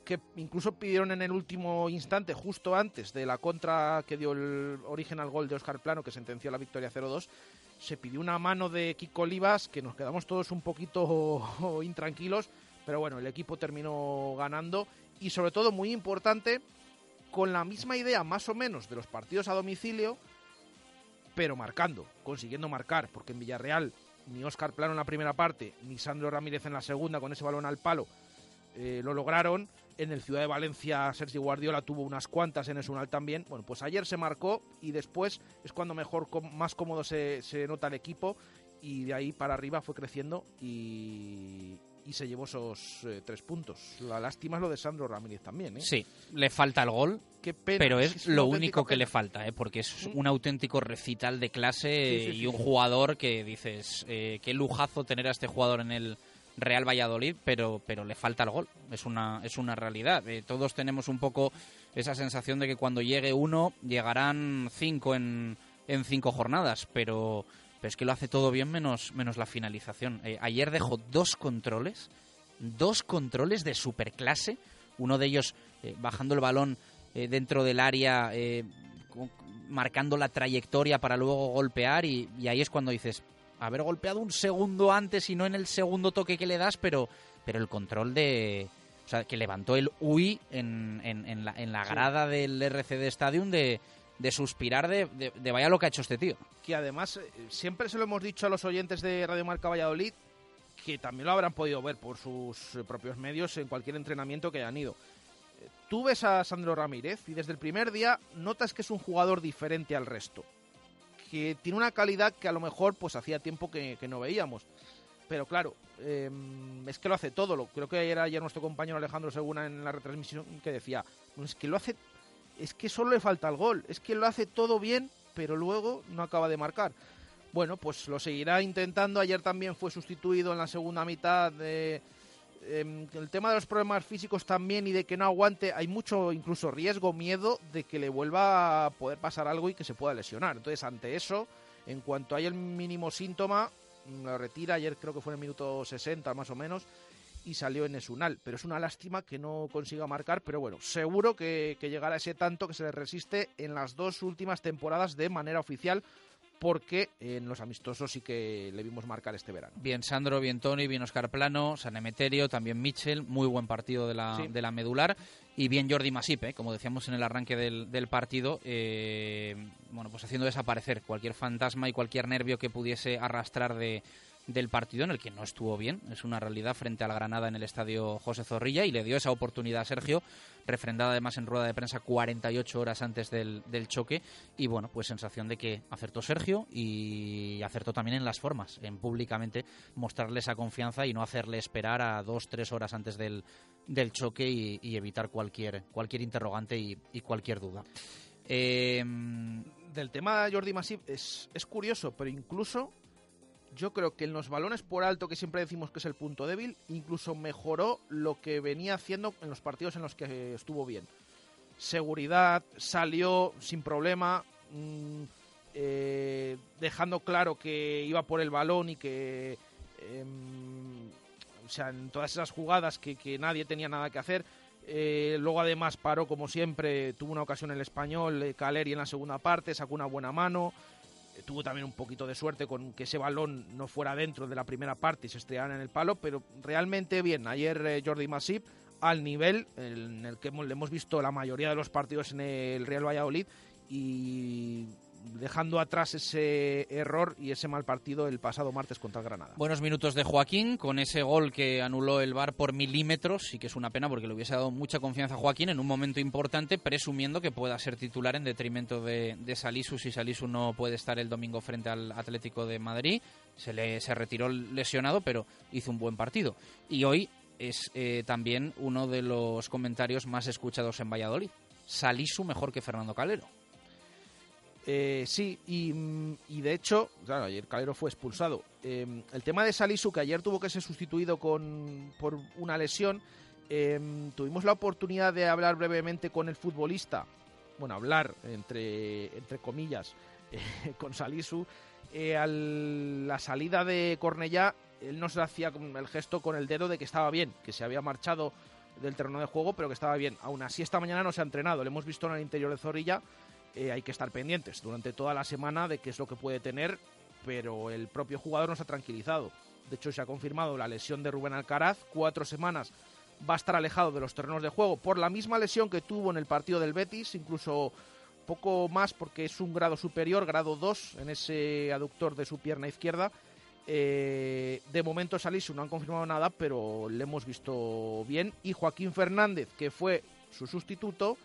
que incluso pidieron en el último instante, justo antes de la contra que dio el origen al gol de Oscar Plano, que sentenció la victoria 0-2, se pidió una mano de Kiko Olivas, que nos quedamos todos un poquito intranquilos, pero bueno, el equipo terminó ganando y sobre todo muy importante, con la misma idea más o menos de los partidos a domicilio, pero marcando, consiguiendo marcar, porque en Villarreal ni Oscar Plano en la primera parte, ni Sandro Ramírez en la segunda con ese balón al palo eh, lo lograron. En el Ciudad de Valencia, Sergio Guardiola tuvo unas cuantas en Esunal también. Bueno, pues ayer se marcó y después es cuando mejor, más cómodo se, se nota el equipo y de ahí para arriba fue creciendo y, y se llevó esos eh, tres puntos. La lástima es lo de Sandro Ramírez también, ¿eh? Sí, le falta el gol, Qué pena, pero es lo único que pena. le falta, ¿eh? porque es Mm. un auténtico recital de clase Sí, sí, y un jugador que dices, eh, qué lujazo tener a este jugador en el Real Valladolid, pero, pero le falta el gol, es una, es una realidad. Eh, todos tenemos un poco esa sensación de que cuando llegue uno, llegarán cinco en, en cinco jornadas, pero, pero es que lo hace todo bien menos, menos la finalización. Eh, ayer dejó dos controles, dos controles de superclase, uno de ellos eh, bajando el balón eh, dentro del área, marcando la trayectoria para luego golpear y, y ahí es cuando dices, haber golpeado un segundo antes y no en el segundo toque que le das, pero, pero el control de... O sea, que levantó el UI en, en, en la, en la Sí. grada del RCD Stadium de, de suspirar de, de, vaya lo que ha hecho este tío. que además eh, siempre se lo hemos dicho a los oyentes de Radio Marca Valladolid que también lo habrán podido ver por sus eh, propios medios en cualquier entrenamiento que hayan ido. Eh, Tú ves a Sandro Ramírez y desde el primer día notas que es un jugador diferente al resto, que tiene una calidad que a lo mejor pues hacía tiempo que, no veíamos. Pero claro, eh, es que lo hace todo. Creo que era ayer nuestro compañero Alejandro Seguna en la retransmisión que decía, "No, es que lo hace, es que solo le falta el gol, es que lo hace todo bien, pero luego no acaba de marcar. Bueno, pues lo seguirá intentando. Ayer también fue sustituido en la segunda mitad. De, em, el tema de los problemas físicos también y de que no aguante, hay mucho incluso riesgo, miedo de que le vuelva a poder pasar algo y que se pueda lesionar. Entonces, ante eso, en cuanto hay el mínimo síntoma, lo retira. Ayer creo que fue en el minuto 60 más o menos y salió en Esunal. Pero es una lástima que no consiga marcar, pero bueno, seguro que, que llegará ese tanto que se le resiste en las dos últimas temporadas de manera oficial, porque en los amistosos sí que le vimos marcar este verano. Bien Sandro, bien Tony, bien Oscar Plano, San Emeterio, también Mitchell, muy buen partido de la, Sí. de la medular. Y bien Jordi Masip, ¿eh? como decíamos en el arranque del, del partido, eh, bueno, pues haciendo desaparecer cualquier fantasma y cualquier nervio que pudiese arrastrar de, del partido en el que no estuvo bien, es una realidad frente al Granada en el estadio José Zorrilla y le dio esa oportunidad a Sergio, refrendada además en rueda de prensa 48 horas antes del, choque y bueno, pues sensación de que acertó Sergio y acertó también en las formas, en públicamente mostrarle esa confianza y no hacerle esperar a dos, tres horas antes del, choque y, evitar cualquier, cualquier interrogante y, cualquier duda. Eh, Del tema Jordi Masip es, es curioso, pero incluso yo creo que en los balones por alto, que siempre decimos que es el punto débil, incluso mejoró lo que venía haciendo en los partidos en los que estuvo bien. Seguridad, salió sin problema, mm, eh, dejando claro que iba por el balón y que, em, o sea, en todas esas jugadas que, que nadie tenía nada que hacer. Eh, luego además paró como siempre, tuvo una ocasión el español, eh, Caleri en la segunda parte, sacó una buena mano. Tuvo también un poquito de suerte con que ese balón no fuera dentro de la primera parte y se estrellaran en el palo, pero realmente bien. Ayer eh, Jordi Masip al nivel en el que le hemos visto la mayoría de los partidos en el Real Valladolid y dejando atrás ese error y ese mal partido el pasado martes contra Granada. Buenos minutos de Joaquín con ese gol que anuló el VAR por milímetros y que es una pena porque le hubiese dado mucha confianza a Joaquín en un momento importante, presumiendo que pueda ser titular en detrimento de, de Salisu si Salisu no puede estar el domingo frente al Atlético de Madrid. Se, le, se retiró lesionado, pero hizo un buen partido. Y hoy es eh, también uno de los comentarios más escuchados en Valladolid. Salisu mejor que Fernando Calero. Eh, sí, y, y, de hecho, claro, ayer Calero fue expulsado. Eh, el tema de Salisu, que ayer tuvo que ser sustituido con, por una lesión, eh, tuvimos la oportunidad de hablar brevemente con el futbolista, bueno, hablar entre, entre comillas, eh, con Salisu. Eh, a la salida de Cornellá, él nos hacía el gesto con el dedo de que estaba bien, que se había marchado del terreno de juego, pero que estaba bien. Aún así, esta mañana no se ha entrenado, le hemos visto en el interior de Zorrilla eh, hay que estar pendientes durante toda la semana de qué es lo que puede tener, pero el propio jugador nos ha tranquilizado. De hecho, se ha confirmado la lesión de Rubén Alcaraz, cuatro semanas va a estar alejado de los terrenos de juego por la misma lesión que tuvo en el partido del Betis, incluso poco más porque es un grado superior, grado 2 en ese aductor de su pierna izquierda. Eh, de momento Salisu no han confirmado nada, pero le hemos visto bien. Y Joaquín Fernández, que fue su sustituto,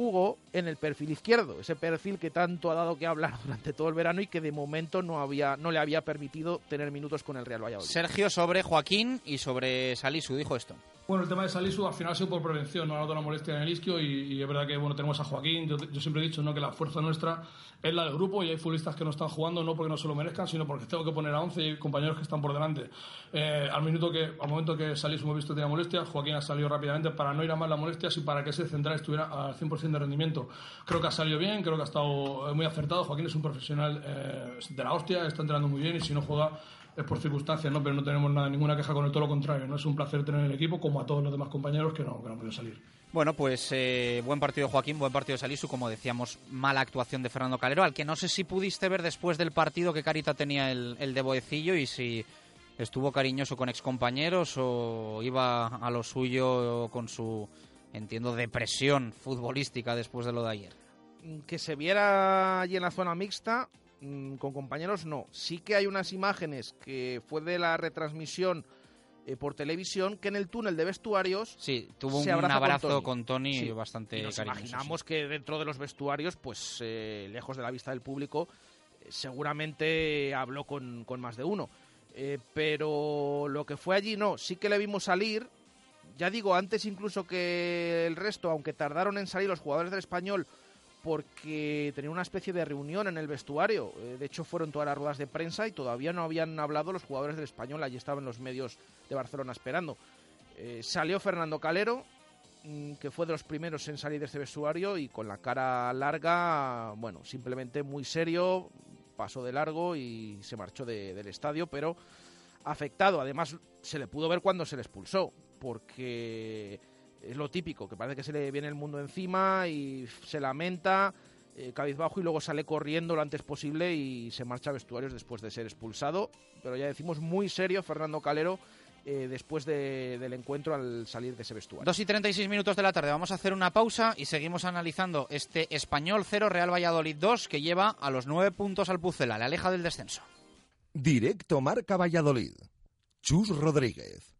jugó en el perfil izquierdo, ese perfil que tanto ha dado que hablar durante todo el verano y que de momento no había no le había permitido tener minutos con el Real Valladolid. Sergio sobre Joaquín y sobre Salisu dijo esto. Bueno, el tema de Salisu al final ha sido por prevención, no ha dado una molestia en el isquio y, y, es verdad que bueno tenemos a Joaquín. Yo, yo, siempre he dicho ¿no? que la fuerza nuestra es la del grupo y hay futbolistas que no están jugando no porque no se lo merezcan, sino porque tengo que poner a 11 y compañeros que están por delante. Eh, al minuto que al momento que Salisu hemos visto que tenía molestias, Joaquín ha salido rápidamente para no ir a más las molestias y para que ese central estuviera al 100% de rendimiento. Creo que ha salido bien, creo que ha estado muy acertado. Joaquín es un profesional eh, de la hostia, está entrenando muy bien y si no juega es por circunstancias, ¿no? pero no tenemos nada, ninguna queja con el todo lo contrario. ¿no? Es un placer tener el equipo, como a todos los demás compañeros que no, que no han podido salir. Bueno, pues eh, buen partido Joaquín, buen partido de Salisu, como decíamos, mala actuación de Fernando Calero, al que no sé si pudiste ver después del partido qué carita tenía el, el de Boecillo y si estuvo cariñoso con excompañeros o iba a lo suyo con su, entiendo, depresión futbolística después de lo de ayer. Que se viera allí en la zona mixta, mm, con compañeros no. Sí que hay unas imágenes que fue de la retransmisión eh, por televisión que en el túnel de vestuarios sí tuvo un abrazo con Tony, con Tony sí. bastante y nos cariñoso, imaginamos sí. que dentro de los vestuarios pues eh, lejos de la vista del público eh, seguramente habló con, con, más de uno pero lo que fue allí no sí que le vimos salir ya digo antes incluso que el resto aunque tardaron en salir los jugadores del español porque tenía una especie de reunión en el vestuario. Eh, de hecho, fueron todas las ruedas de prensa y todavía no habían hablado los jugadores del español. Allí estaban los medios de Barcelona esperando. Eh, salió Fernando Calero, mmm, que fue de los primeros en salir de este vestuario y con la cara larga, bueno, simplemente muy serio, pasó de largo y se marchó de, del estadio, pero afectado. Además, se le pudo ver cuando se le expulsó, porque es lo típico, que parece que se le viene el mundo encima y se lamenta, eh, cabizbajo y luego sale corriendo lo antes posible y se marcha a vestuarios después de ser expulsado. Pero ya decimos muy serio Fernando Calero eh, después de, del encuentro al salir de ese vestuario. 2 y 36 minutos de la tarde, vamos a hacer una pausa y seguimos analizando este Español 0 Real Valladolid 2 que lleva a los 9 puntos al Pucela, le aleja del descenso. Directo Marca Valladolid. Chus Rodríguez.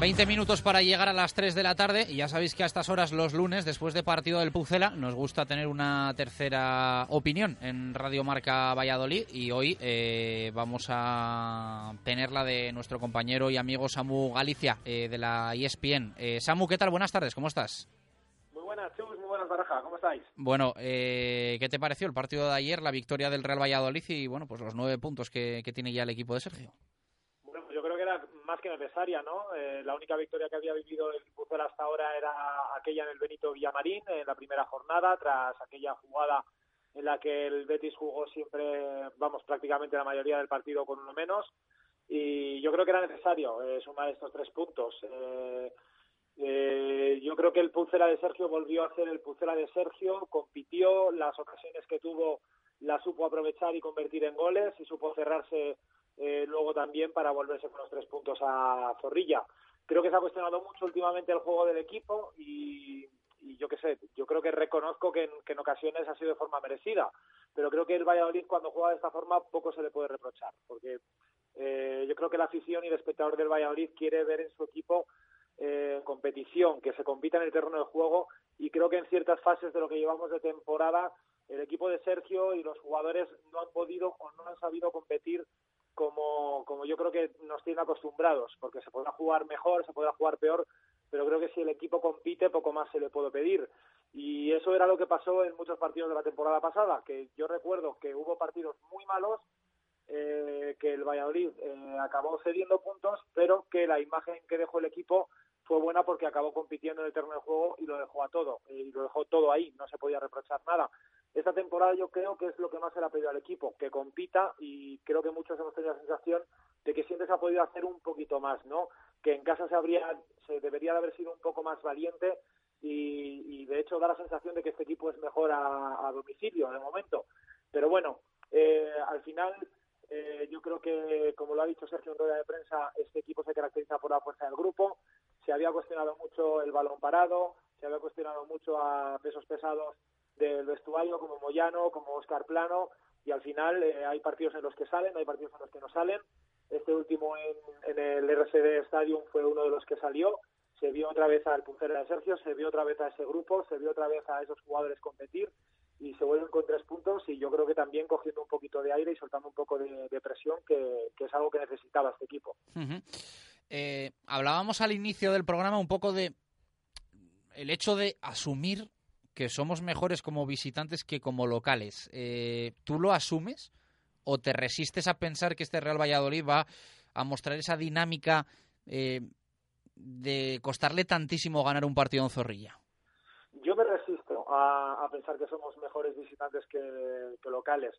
20 minutos para llegar a las 3 de la tarde y ya sabéis que a estas horas los lunes, después de partido del Pucela, nos gusta tener una tercera opinión en Radio Marca Valladolid y hoy eh, vamos a tener la de nuestro compañero y amigo Samu Galicia eh, de la ESPN. Eh, Samu, ¿qué tal? Buenas tardes, ¿cómo estás? Muy buenas, Chus, muy buenas, Baraja, ¿cómo estáis? Bueno, eh, ¿qué te pareció el partido de ayer, la victoria del Real Valladolid y bueno, pues los nueve puntos que, que tiene ya el equipo de Sergio? Bueno, pues yo creo que era más que necesaria, ¿no? Eh, la única victoria que había vivido el Pucela hasta ahora era aquella en el Benito Villamarín, en la primera jornada, tras aquella jugada en la que el Betis jugó siempre, vamos, prácticamente la mayoría del partido con uno menos. Y yo creo que era necesario eh, sumar estos tres puntos. Eh, eh, yo creo que el Pucela de Sergio volvió a ser el Pucela de Sergio, compitió, las ocasiones que tuvo las supo aprovechar y convertir en goles y supo cerrarse eh, luego también para volverse con los tres puntos a Zorrilla. Creo que se ha cuestionado mucho últimamente el juego del equipo y, yo qué sé, yo creo que reconozco que en, que en ocasiones ha sido de forma merecida, pero creo que el Valladolid cuando juega de esta forma poco se le puede reprochar, porque eh, yo creo que la afición y el espectador del Valladolid quiere ver en su equipo eh, competición, que se compita en el terreno de juego y creo que en ciertas fases de lo que llevamos de temporada el equipo de Sergio y los jugadores no han podido o no han sabido competir como, como yo creo que nos tienen acostumbrados, porque se podrá jugar mejor, se podrá jugar peor, pero creo que si el equipo compite poco más se le puede pedir. Y eso era lo que pasó en muchos partidos de la temporada pasada, que yo recuerdo que hubo partidos muy malos, eh, que el Valladolid eh, acabó cediendo puntos, pero que la imagen que dejó el equipo fue buena porque acabó compitiendo en el terreno de juego y lo dejó a todo, eh, y lo dejó todo ahí, no se podía reprochar nada. Esta temporada yo creo que es lo que más se le ha pedido al equipo, que compita y creo que muchos hemos tenido la sensación de que siempre se ha podido hacer un poquito más, ¿no? Que en casa se habría, se debería de haber sido un poco más valiente y, y de hecho da la sensación de que este equipo es mejor a, a domicilio de momento. Pero bueno, eh, al final eh, yo creo que, como lo ha dicho Sergio en rueda de prensa, este equipo se caracteriza por la fuerza del grupo. Se había cuestionado mucho el balón parado, se había cuestionado mucho a pesos pesados del vestuario como Moyano, como Oscar Plano, y al final eh, hay partidos en los que salen, hay partidos en los que no salen. Este último en, el RCD Stadium fue uno de los que salió. Se vio otra vez al puntero de Sergio, se vio otra vez a ese grupo, se vio otra vez a esos jugadores competir y se vuelven con tres puntos y yo creo que también cogiendo un poquito de aire y soltando un poco de, presión que, es algo que necesitaba este equipo. Eh, hablábamos al inicio del programa un poco de el hecho de asumir que somos mejores como visitantes que como locales. Eh, ¿Tú lo asumes o te resistes a pensar que este Real Valladolid va a mostrar esa dinámica eh, de costarle tantísimo ganar un partido en Zorrilla? Yo me resisto a, pensar que somos mejores visitantes que, locales.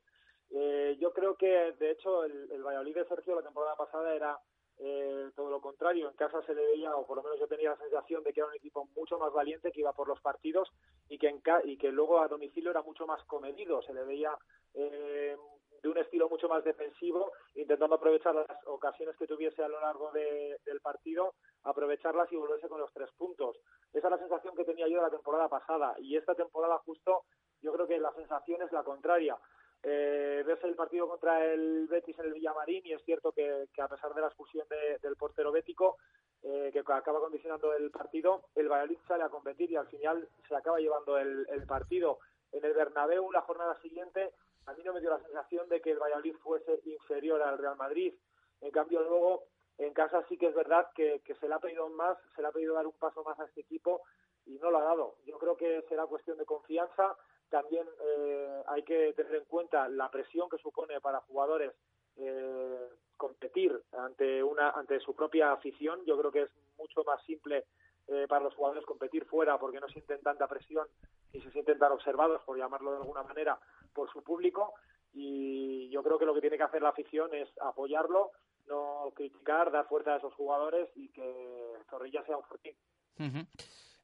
Eh, yo creo que, de hecho, el Valladolid de Sergio la temporada pasada era eh, todo lo contrario. En casa se le veía, o por lo menos yo tenía la sensación de que era un equipo mucho más valiente, que iba por los partidos y que, en ca y que luego a domicilio era mucho más comedido. Se le veía eh, de un estilo mucho más defensivo, intentando aprovechar las ocasiones que tuviese a lo largo del partido, aprovecharlas y volverse con los tres puntos. Esa es la sensación que tenía yo la temporada pasada y esta temporada justo yo creo que la sensación es la contraria. Eh, ves el partido contra el Betis en el Villamarín y es cierto que, a pesar de la expulsión del portero bético, eh, que acaba condicionando el partido, el Valladolid sale a competir y al final se acaba llevando el, partido. En el Bernabéu, la jornada siguiente, a mí no me dio la sensación de que el Valladolid fuese inferior al Real Madrid. En cambio, luego, en casa sí que es verdad que, que se le ha pedido más, se le ha pedido dar un paso más a este equipo y no lo ha dado. Yo creo que será cuestión de confianza también eh, hay que tener en cuenta la presión que supone para jugadores eh, competir ante una ante su propia afición. Yo creo que es mucho más simple eh, para los jugadores competir fuera porque no sienten tanta presión y se sienten tan observados, por llamarlo de alguna manera, por su público. Y yo creo que lo que tiene que hacer la afición es apoyarlo, no criticar, dar fuerza a esos jugadores y que Zorrilla sea un fortín.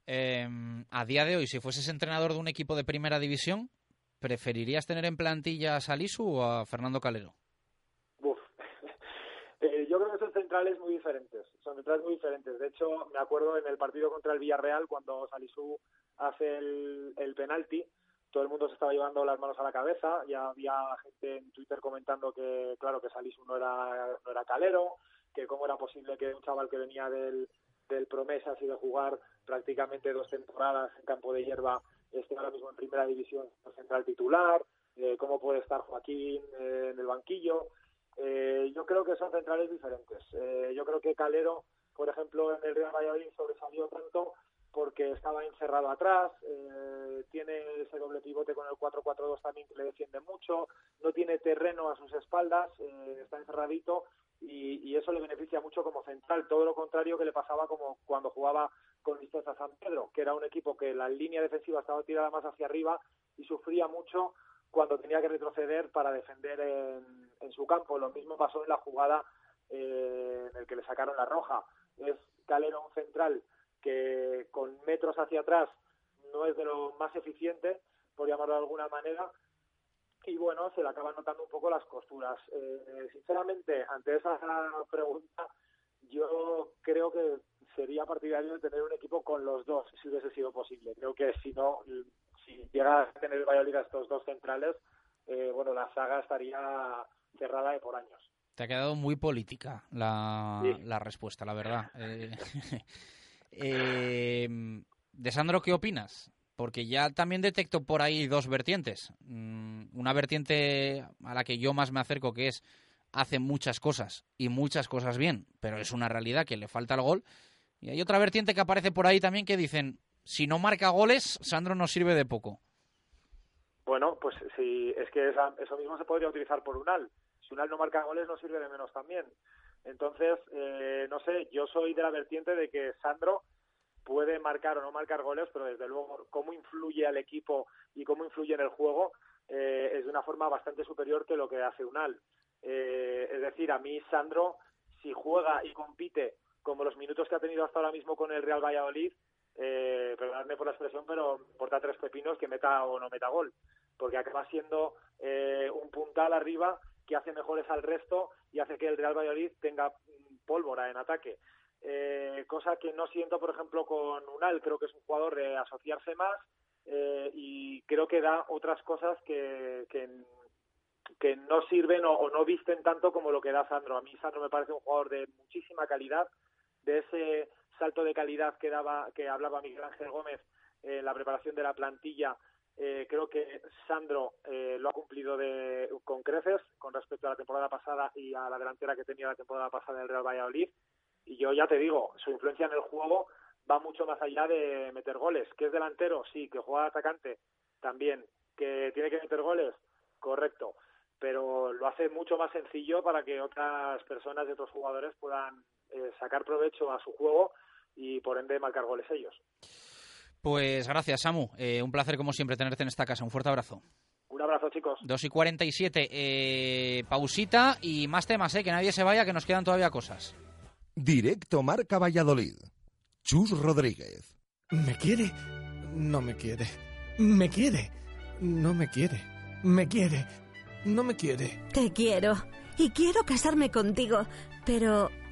Eh, a día de hoy, si fueses entrenador de un equipo de primera división, ¿preferirías tener en plantilla a Salisu o a Fernando Calero? Eh, yo creo que son centrales muy diferentes. Son centrales muy diferentes. De hecho, me acuerdo en el partido contra el Villarreal, cuando Salisu hace el, el penalti, todo el mundo se estaba llevando las manos a la cabeza. Ya había gente en Twitter comentando que, claro, que Salisu no era, no era calero, que cómo era posible que un chaval que venía del, del Promesas y de jugar prácticamente dos temporadas en campo de hierba esté ahora mismo en primera división central titular, eh, cómo puede estar Joaquín eh, en el banquillo. Eh, yo creo que son centrales diferentes. yo creo que Calero, por ejemplo, en el Real Valladolid sobresalió tanto porque estaba encerrado atrás, tiene ese doble pivote con el 4-4-2 también que le defiende mucho, no tiene terreno a sus espaldas, está encerradito y, eso le beneficia mucho como central, todo lo contrario que le pasaba como cuando jugaba con Listosa San Pedro, que era un equipo que la línea defensiva estaba tirada más hacia arriba y sufría mucho cuando tenía que retroceder para defender en, su campo. Lo mismo pasó en la jugada eh, en el que le sacaron la roja. Es Calero un central que con metros hacia atrás no es de lo más eficiente, por llamarlo de alguna manera, y bueno, se le acaban notando un poco las costuras. Eh, sinceramente, ante esa pregunta, yo creo que sería partidario de tener un equipo con los dos, si hubiese sido posible. Creo que si no, si llega a tener el Valladolid a estos dos centrales, eh, bueno, la saga estaría cerrada de por años. Te ha quedado muy política la, la respuesta, la verdad. Eh, eh, de Sandro, ¿qué opinas? Porque ya también detecto por ahí dos vertientes. Mm, una vertiente a la que yo más me acerco, que es hace muchas cosas y muchas cosas bien, pero es una realidad que le falta el gol. Y hay otra vertiente que aparece por ahí también que dicen, si no marca goles, Sandro nos sirve de poco. Bueno, pues sí, es que eso mismo se podría utilizar por Unal. Si Unal no marca goles, nos sirve de menos también. Entonces, eh, no sé, yo soy de la vertiente de que Sandro puede marcar o no marcar goles, pero desde luego cómo influye al equipo y cómo influye en el juego eh, es de una forma bastante superior que lo que hace Unal. Eh, es decir, a mí Sandro, si juega y compite como los minutos que ha tenido hasta ahora mismo con el Real Valladolid, eh, perdonadme por la expresión, pero importa tres pepinos que meta o no meta gol, porque acaba siendo eh, un puntal arriba que hace mejores al resto y hace que el Real Valladolid tenga pólvora en ataque. Eh, cosa que no siento, por ejemplo, con Unal. Creo que es un jugador de asociarse más eh, y creo que da otras cosas que, que, no sirven o, no visten tanto como lo que da Sandro. A mí Sandro me parece un jugador de muchísima calidad, de ese salto de calidad que daba, que hablaba Miguel Ángel Gómez en la preparación de la plantilla. Eh, creo que Sandro lo ha cumplido de, con creces con respecto a la temporada pasada y a la delantera que tenía la temporada pasada en el Real Valladolid. Y yo ya te digo, su influencia en el juego va mucho más allá de meter goles. ¿Que es delantero? Sí. ¿Que juega atacante? También. ¿Que tiene que meter goles? Correcto. Pero lo hace mucho más sencillo para que otras personas de otros jugadores puedan eh, sacar provecho a su juego y por ende marcar goles ellos. Pues gracias, Samu. Eh, un placer, como siempre, tenerte en esta casa. Un fuerte abrazo. Un abrazo, chicos. 2 y 47. Eh, pausita y más temas, eh, que nadie se vaya, que nos quedan todavía cosas. Directo Marca Valladolid. Chus Rodríguez. ¿Me quiere? No me quiere. ¿Me quiere? No me quiere. ¿Me quiere? no me quiere. Te quiero. Y quiero casarme contigo, pero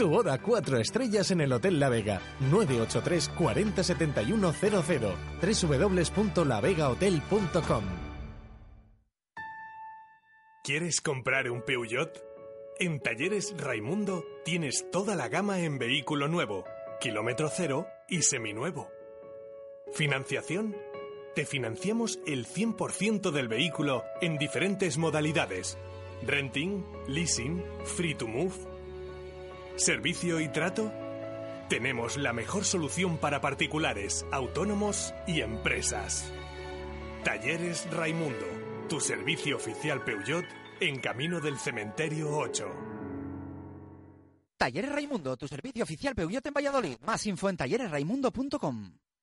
Tu boda cuatro estrellas en el Hotel La Vega. 983 40 71 00. www.lavegahotel.com ¿Quieres comprar un Peugeot? En Talleres Raimundo tienes toda la gama en vehículo nuevo, kilómetro cero y seminuevo. ¿Financiación? Te financiamos el 100% del vehículo en diferentes modalidades. Renting, leasing, free to move. ¿Servicio y trato? Tenemos la mejor solución para particulares, autónomos y empresas. Talleres Raimundo, tu servicio oficial Peugeot en camino del cementerio 8. Talleres Raimundo, tu servicio oficial Peugeot en Valladolid. Más info en talleresraimundo.com.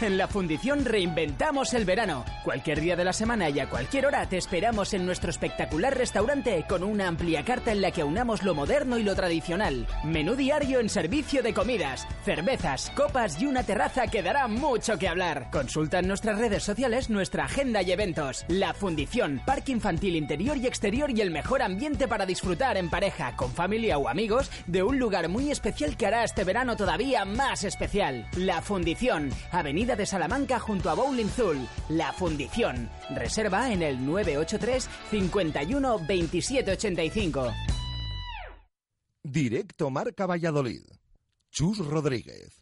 En la Fundición reinventamos el verano. Cualquier día de la semana y a cualquier hora te esperamos en nuestro espectacular restaurante con una amplia carta en la que aunamos lo moderno y lo tradicional. Menú diario en servicio de comidas, cervezas, copas y una terraza que dará mucho que hablar. Consulta en nuestras redes sociales nuestra agenda y eventos. La Fundición, parque infantil interior y exterior y el mejor ambiente para disfrutar en pareja, con familia o amigos de un lugar muy especial que hará este verano todavía más especial. La Fundición, Avenida de Salamanca junto a Bowling Zul. La Fundición. Reserva en el 983 51 27 85. Directo Marca Valladolid. Chus Rodríguez.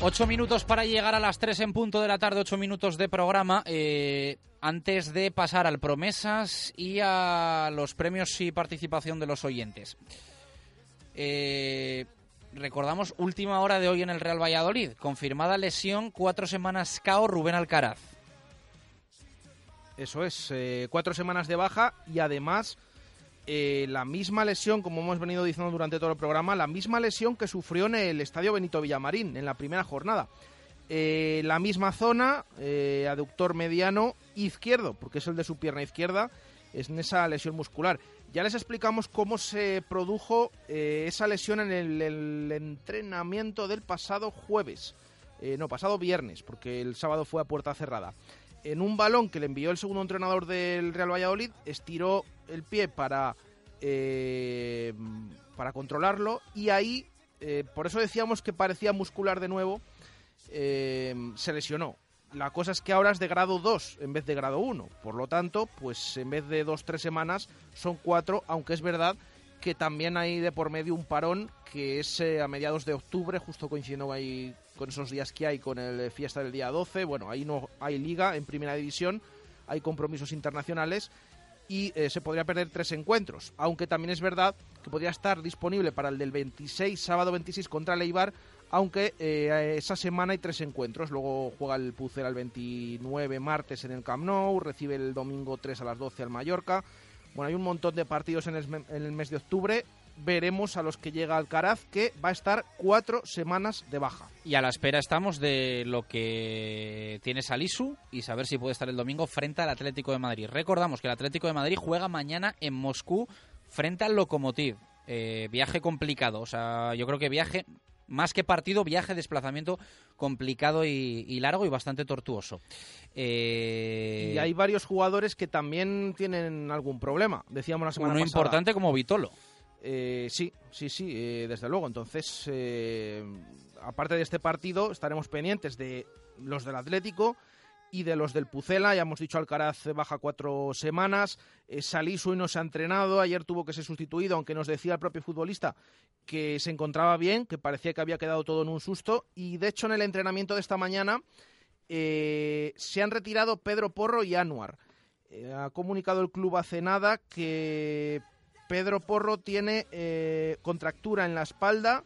Ocho minutos para llegar a las tres en punto de la tarde, ocho minutos de programa. Eh, antes de pasar al promesas y a los premios y participación de los oyentes. Eh, recordamos última hora de hoy en el Real Valladolid. Confirmada lesión, cuatro semanas KO Rubén Alcaraz. Eso es, eh, cuatro semanas de baja y además eh, la misma lesión, como hemos venido diciendo durante todo el programa, la misma lesión que sufrió en el Estadio Benito Villamarín en la primera jornada. Eh, la misma zona, eh, aductor mediano izquierdo, porque es el de su pierna izquierda, es en esa lesión muscular. Ya les explicamos cómo se produjo esa lesión en el, el entrenamiento del pasado jueves. No, pasado viernes, porque el sábado fue a puerta cerrada. En un balón que le envió el segundo entrenador del Real Valladolid, estiró el pie para, eh, para controlarlo y ahí, eh, por eso decíamos que parecía muscular de nuevo, eh, se lesionó. La cosa es que ahora es de grado 2 en vez de grado 1. Por lo tanto, pues en vez de 2-3 semanas son 4, aunque es verdad que también hay de por medio un parón que es eh, a mediados de octubre, justo coincidiendo ahí con esos días que hay con el eh, fiesta del día 12. Bueno, ahí no hay liga en primera división, hay compromisos internacionales y eh, se podría perder tres encuentros. Aunque también es verdad que podría estar disponible para el del 26, sábado 26 contra Leibar, aunque eh, esa semana hay tres encuentros. Luego juega el Pucera el 29 martes en el Camp Nou, recibe el domingo 3 a las 12 al Mallorca. Bueno, hay un montón de partidos en el, en el mes de octubre. Veremos a los que llega Alcaraz, que va a estar cuatro semanas de baja. Y a la espera estamos de lo que tiene Salisu y saber si puede estar el domingo frente al Atlético de Madrid. Recordamos que el Atlético de Madrid juega mañana en Moscú frente al Lokomotiv. Eh, viaje complicado, o sea, yo creo que viaje más que partido, viaje, desplazamiento complicado y, largo y bastante tortuoso. Eh, y hay varios jugadores que también tienen algún problema, decíamos la semana Uno pasada. importante como Vitolo. Eh, sí, sí, sí, eh, desde luego. Entonces, aparte de este partido, estaremos pendientes de los del Atlético y de los del Pucela. Ya hemos dicho, Alcaraz baja cuatro semanas. Eh, Salisu no se ha entrenado. Ayer tuvo que ser sustituido, aunque nos decía el propio futbolista que se encontraba bien, que parecía que había quedado todo en un susto. Y de hecho, en el entrenamiento de esta mañana eh, se han retirado Pedro Porro y Anuar. Eh, ha comunicado el club hace nada que Pedro Porro tiene contractura en la espalda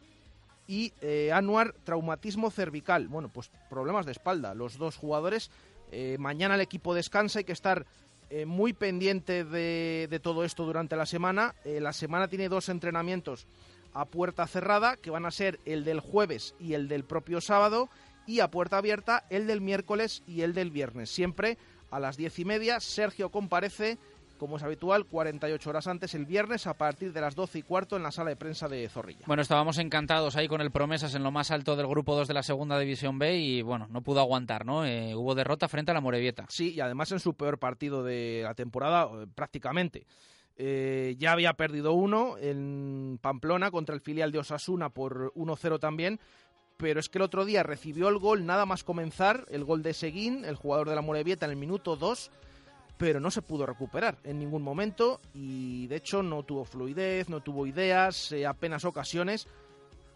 y Anuar traumatismo cervical. Bueno, pues problemas de espalda. Los dos jugadores eh, mañana el equipo descansa, hay que estar eh, muy pendiente de, todo esto durante la semana. Eh, la semana tiene dos entrenamientos a puerta cerrada, que van a ser el del jueves y el del propio sábado, y a puerta abierta el del miércoles y el del viernes. Siempre a las diez y media, Sergio comparece como es habitual, 48 horas antes, el viernes, a partir de las 12 y cuarto, en la sala de prensa de Zorrilla. Bueno, estábamos encantados ahí con el Promesas en lo más alto del grupo 2 de la Segunda División B y, bueno, no pudo aguantar, ¿no? Eh, hubo derrota frente a la Morevieta. Sí, y además en su peor partido de la temporada, eh, prácticamente. Eh, ya había perdido uno en Pamplona contra el filial de Osasuna por 1-0 también, pero es que el otro día recibió el gol nada más comenzar, el gol de Seguín, el jugador de la Morevieta en el minuto 2 pero no se pudo recuperar en ningún momento y de hecho no tuvo fluidez, no tuvo ideas, eh, apenas ocasiones.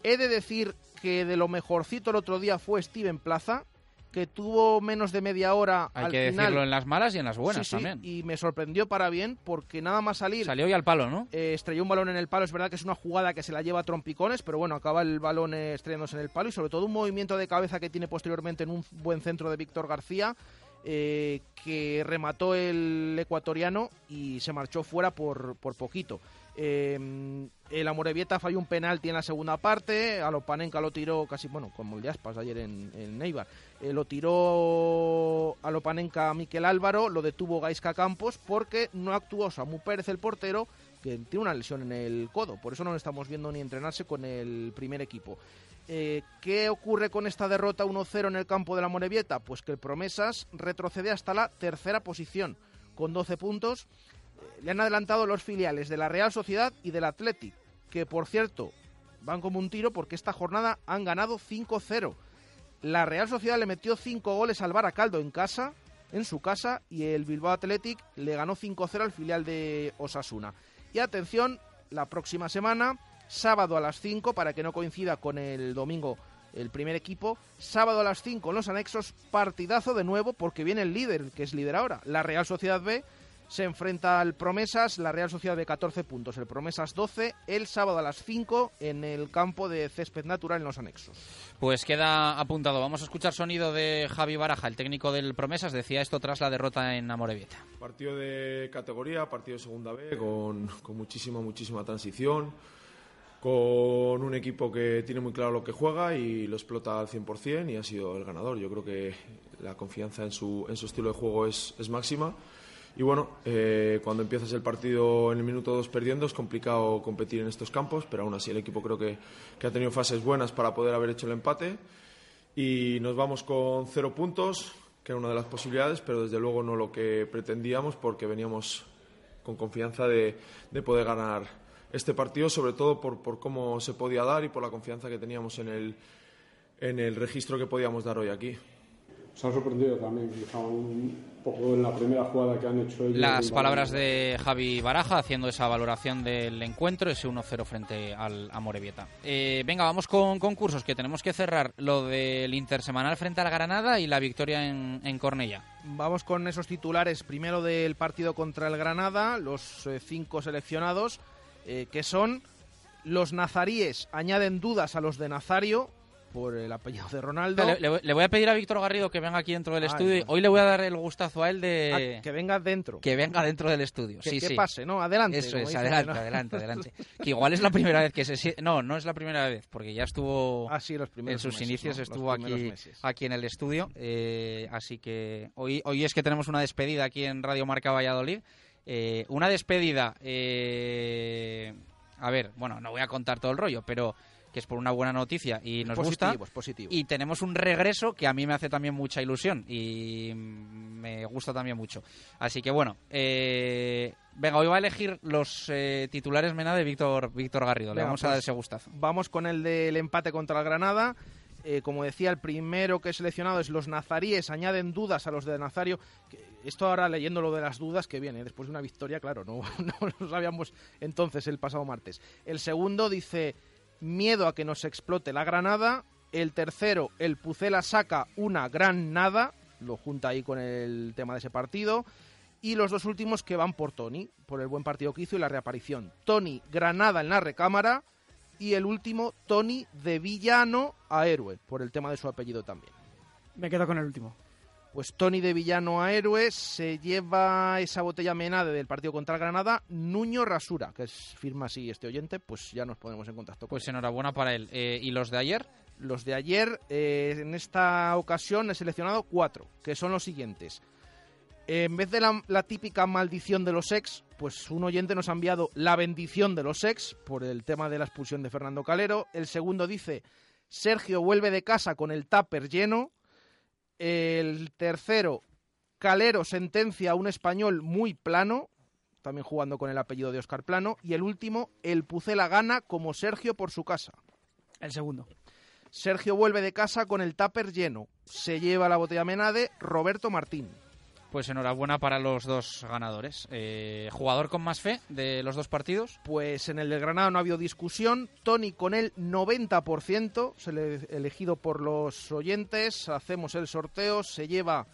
He de decir que de lo mejorcito el otro día fue Steven Plaza, que tuvo menos de media hora Hay al que final. decirlo en las malas y en las buenas Sí, sí, también. Y me sorprendió para bien porque nada más salir. Salió y al palo, ¿no? eh, estrelló un balón en el palo. Es verdad que es una jugada que se la lleva a trompicones, pero bueno, acaba el balón eh, estrellándose en el palo y sobre todo un movimiento de cabeza que tiene posteriormente en un buen centro de Víctor García. Eh, que remató el ecuatoriano y se marchó fuera por, por poquito. Eh, el Amorebieta falló un penalti en la segunda parte, a Lopanenka lo tiró casi, bueno, como el de Aspas ayer en, en Neibar, eh, lo tiró a Lopanenka Miquel Álvaro, lo detuvo Gaisca Campos porque no actuó Samu Pérez, el portero, que tiene una lesión en el codo, por eso no lo estamos viendo ni entrenarse con el primer equipo. Eh, ¿Qué ocurre con esta derrota 1-0 en el campo de la Morevieta? Pues que el Promesas retrocede hasta la tercera posición con 12 puntos. Eh, le han adelantado los filiales de la Real Sociedad y del Athletic, que por cierto van como un tiro porque esta jornada han ganado 5-0. La Real Sociedad le metió 5 goles al Baracaldo en casa, en su casa, y el Bilbao Athletic le ganó 5-0 al filial de Osasuna. Y atención, la próxima semana, sábado a las 5, para que no coincida con el domingo el primer equipo, sábado a las 5 en los anexos, partidazo de nuevo porque viene el líder, que es líder ahora, la Real Sociedad B. Se enfrenta al Promesas, la Real Sociedad de 14 puntos, el Promesas 12, el sábado a las 5 en el campo de césped natural en los anexos. Pues queda apuntado. Vamos a escuchar sonido de Javi Baraja, el técnico del Promesas. Decía esto tras la derrota en Amorebieta. Partido de categoría, partido de segunda B, con, con muchísima, muchísima transición, con un equipo que tiene muy claro lo que juega y lo explota al 100% y ha sido el ganador. Yo creo que la confianza en su, en su estilo de juego es, es máxima. Y bueno, eh, cuando empiezas el partido en el minuto 2 perdiendo es complicado competir en estos campos, pero aún así el equipo creo que, que ha tenido fases buenas para poder haber hecho el empate. Y nos vamos con cero puntos, que era una de las posibilidades, pero desde luego no lo que pretendíamos porque veníamos con confianza de, de poder ganar este partido, sobre todo por, por, cómo se podía dar y por la confianza que teníamos en el, en el registro que podíamos dar hoy aquí. Se han sorprendido también, quizá un poco en la primera jugada que han hecho ellos. Las palabras de Javi Baraja haciendo esa valoración del encuentro, ese 1-0 frente al Amorebieta. Eh, venga, vamos con concursos, que tenemos que cerrar lo del intersemanal frente al Granada y la victoria en, en Cornella. Vamos con esos titulares, primero del partido contra el Granada, los eh, cinco seleccionados, eh, que son los nazaríes añaden dudas a los de Nazario, por el apellido de Ronaldo. Le, le- le voy a pedir a Víctor Garrido que venga aquí dentro del estudio. Hoy le voy a dar el gustazo a él de... Ah, que venga dentro. Que venga dentro del estudio. Que- sí, que sí. pase, ¿no? Adelante, Eso es, adelante, ¿no? adelante, adelante. Que igual es la primera vez que se... No, no es la primera vez, porque ya estuvo... Ah, sí, los en primeros sus meses, inicios estuvo aquí, meses. aquí en el estudio. eh, así que hoy, hoy es que tenemos una despedida aquí en Radio Marca Valladolid. Eh, una despedida... eh, a ver, bueno, no voy a contar todo el rollo, pero que es por una buena noticia y nos positivo, gusta. es positivo. Y tenemos un regreso que a mí me hace también mucha ilusión y me gusta también mucho. Así que bueno, eh, venga, hoy va a elegir los eh, titulares Mena de Víctor Víctor Garrido. Le vamos a dar pues, ese gustazo. Vamos con el del empate contra el Granada. Eh, como decía, el primero que he seleccionado es los nazaríes. Añaden dudas a los de Nazario. Esto ahora leyendo lo de las dudas que viene después de una victoria, claro, no, no lo sabíamos entonces el pasado martes. El segundo dice miedo a que nos explote la Granada. El tercero, el Pucela saca una gran nada. Lo junta ahí con el tema de ese partido. Y los dos últimos que van por Tony, por el buen partido que hizo y la reaparición. Tony, Granada en la recámara. Y el último, Tony de villano a héroe, por el tema de su apellido también. Me quedo con el último. Pues Tony de villano a héroe se lleva esa botella menade del partido contra el Granada, Nuño Rasura, que es firma así este oyente, pues ya nos ponemos en contacto con Pues enhorabuena para él. Eh, ¿Y los de ayer? Los de ayer, eh, en esta ocasión he seleccionado cuatro, que son los siguientes. En vez de la, la típica maldición de los ex, pues un oyente nos ha enviado la bendición de los ex por el tema de la expulsión de Fernando Calero. El segundo dice, Sergio vuelve de casa con el tupper lleno. El tercero, Calero sentencia a un español muy plano, también jugando con el apellido de Oscar Plano. Y el último, el Pucela gana como Sergio por su casa. El segundo. Sergio vuelve de casa con el tupper lleno. Se lleva la botella Menade Roberto Martín. Pues enhorabuena para los dos ganadores. Eh, ¿Jugador con más fe de los dos partidos? Pues en el del Granada no ha habido discusión. Tony con el 90%, se le elegido por los oyentes. Hacemos el sorteo. Se lleva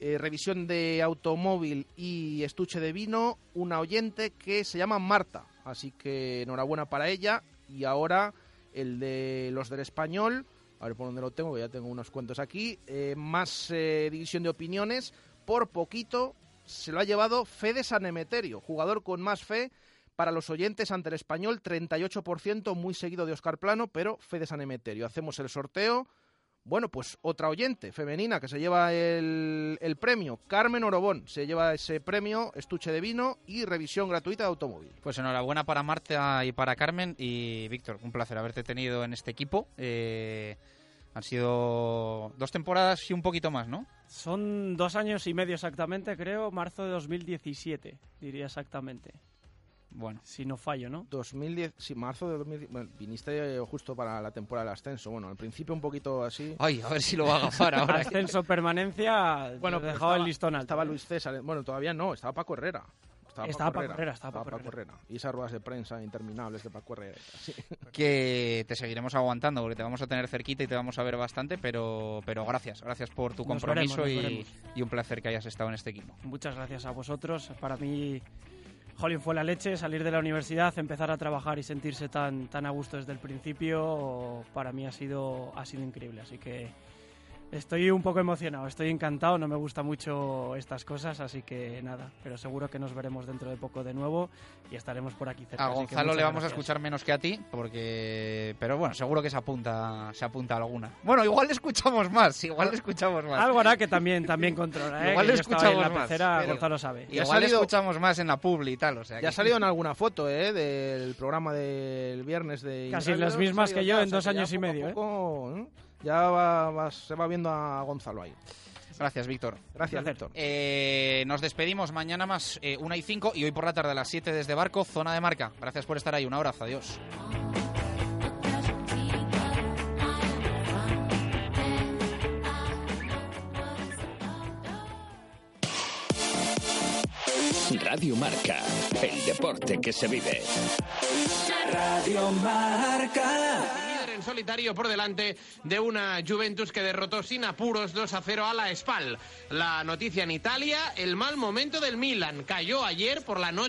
eh, revisión de automóvil y estuche de vino. Una oyente que se llama Marta. Así que enhorabuena para ella. Y ahora el de los del español. A ver por dónde lo tengo, que ya tengo unos cuentos aquí. Eh, más eh, división de opiniones. Por poquito se lo ha llevado Fede Sanemeterio, jugador con más fe para los oyentes ante el español, 38%, muy seguido de Oscar Plano, pero Fede Sanemeterio. Hacemos el sorteo. Bueno, pues otra oyente femenina que se lleva el, el premio, Carmen Orobón, se lleva ese premio, estuche de vino y revisión gratuita de automóvil. Pues enhorabuena para Marta y para Carmen. Y Víctor, un placer haberte tenido en este equipo. Eh, han sido dos temporadas y un poquito más, ¿no? Son dos años y medio exactamente, creo, marzo de 2017, diría exactamente. Bueno. Si no fallo, ¿no? 2010, sí, marzo de 2010. Bueno, viniste justo para la temporada del ascenso. Bueno, al principio un poquito así. Ay, a ver si lo va a agafar ahora. Ascenso, permanencia, Bueno, pero dejaba el estaba- listón alto. Estaba Luis César. Bueno, todavía no, estaba Paco Herrera. Estaba Paco Herrera, estaba Paco Herrera. Y esas ruedas de prensa interminables de Paco Herrera. sí. que te seguiremos aguantando porque te vamos a tener cerquita y te vamos a ver bastante, pero, pero gracias, gracias por tu Nos compromiso veremos, nos y, y un placer que hayas estado en este equipo. Muchas gracias a vosotros. Para mí, Jolín fue la leche, salir de la universidad, empezar a trabajar y sentirse tan, tan a gusto desde el principio, para mí ha sido, ha sido increíble. Así que estoy un poco emocionado, estoy encantado, no me gusta mucho estas cosas, así que nada, pero seguro que nos veremos dentro de poco de nuevo y estaremos por aquí cerca. A Gonzalo le vamos a gracias. escuchar menos que a ti, porque pero bueno, seguro que se apunta, se apunta alguna. Bueno, igual le escuchamos más, igual le escuchamos más. Algo hará que también, también controla, ¿eh? Igual le ahí en escuchamos la más, pecera, Gonzalo sabe. Igual ha salido- le escuchamos más en la publi y tal, o sea. Ya ha que- salido en alguna foto, ¿eh? Del programa del viernes de. Casi Inradio, las mismas ha que yo en dos años y poco a medio, ¿eh? poco, ¿eh? Ya va- va- se va viendo a Gonzalo ahí. Gracias, Víctor. Gracias. Víctor. Eh, nos despedimos mañana más eh, una y cinco y hoy por la tarde a las 7 desde Barco, zona de marca. Gracias por estar ahí. Un abrazo. Adiós. Radio Marca, el deporte que se vive. Radio Marca. En solitario por delante de una Juventus que derrotó sin apuros 2 a 0 a la Spal. La noticia en Italia, el mal momento del Milan. Cayó ayer por la noche.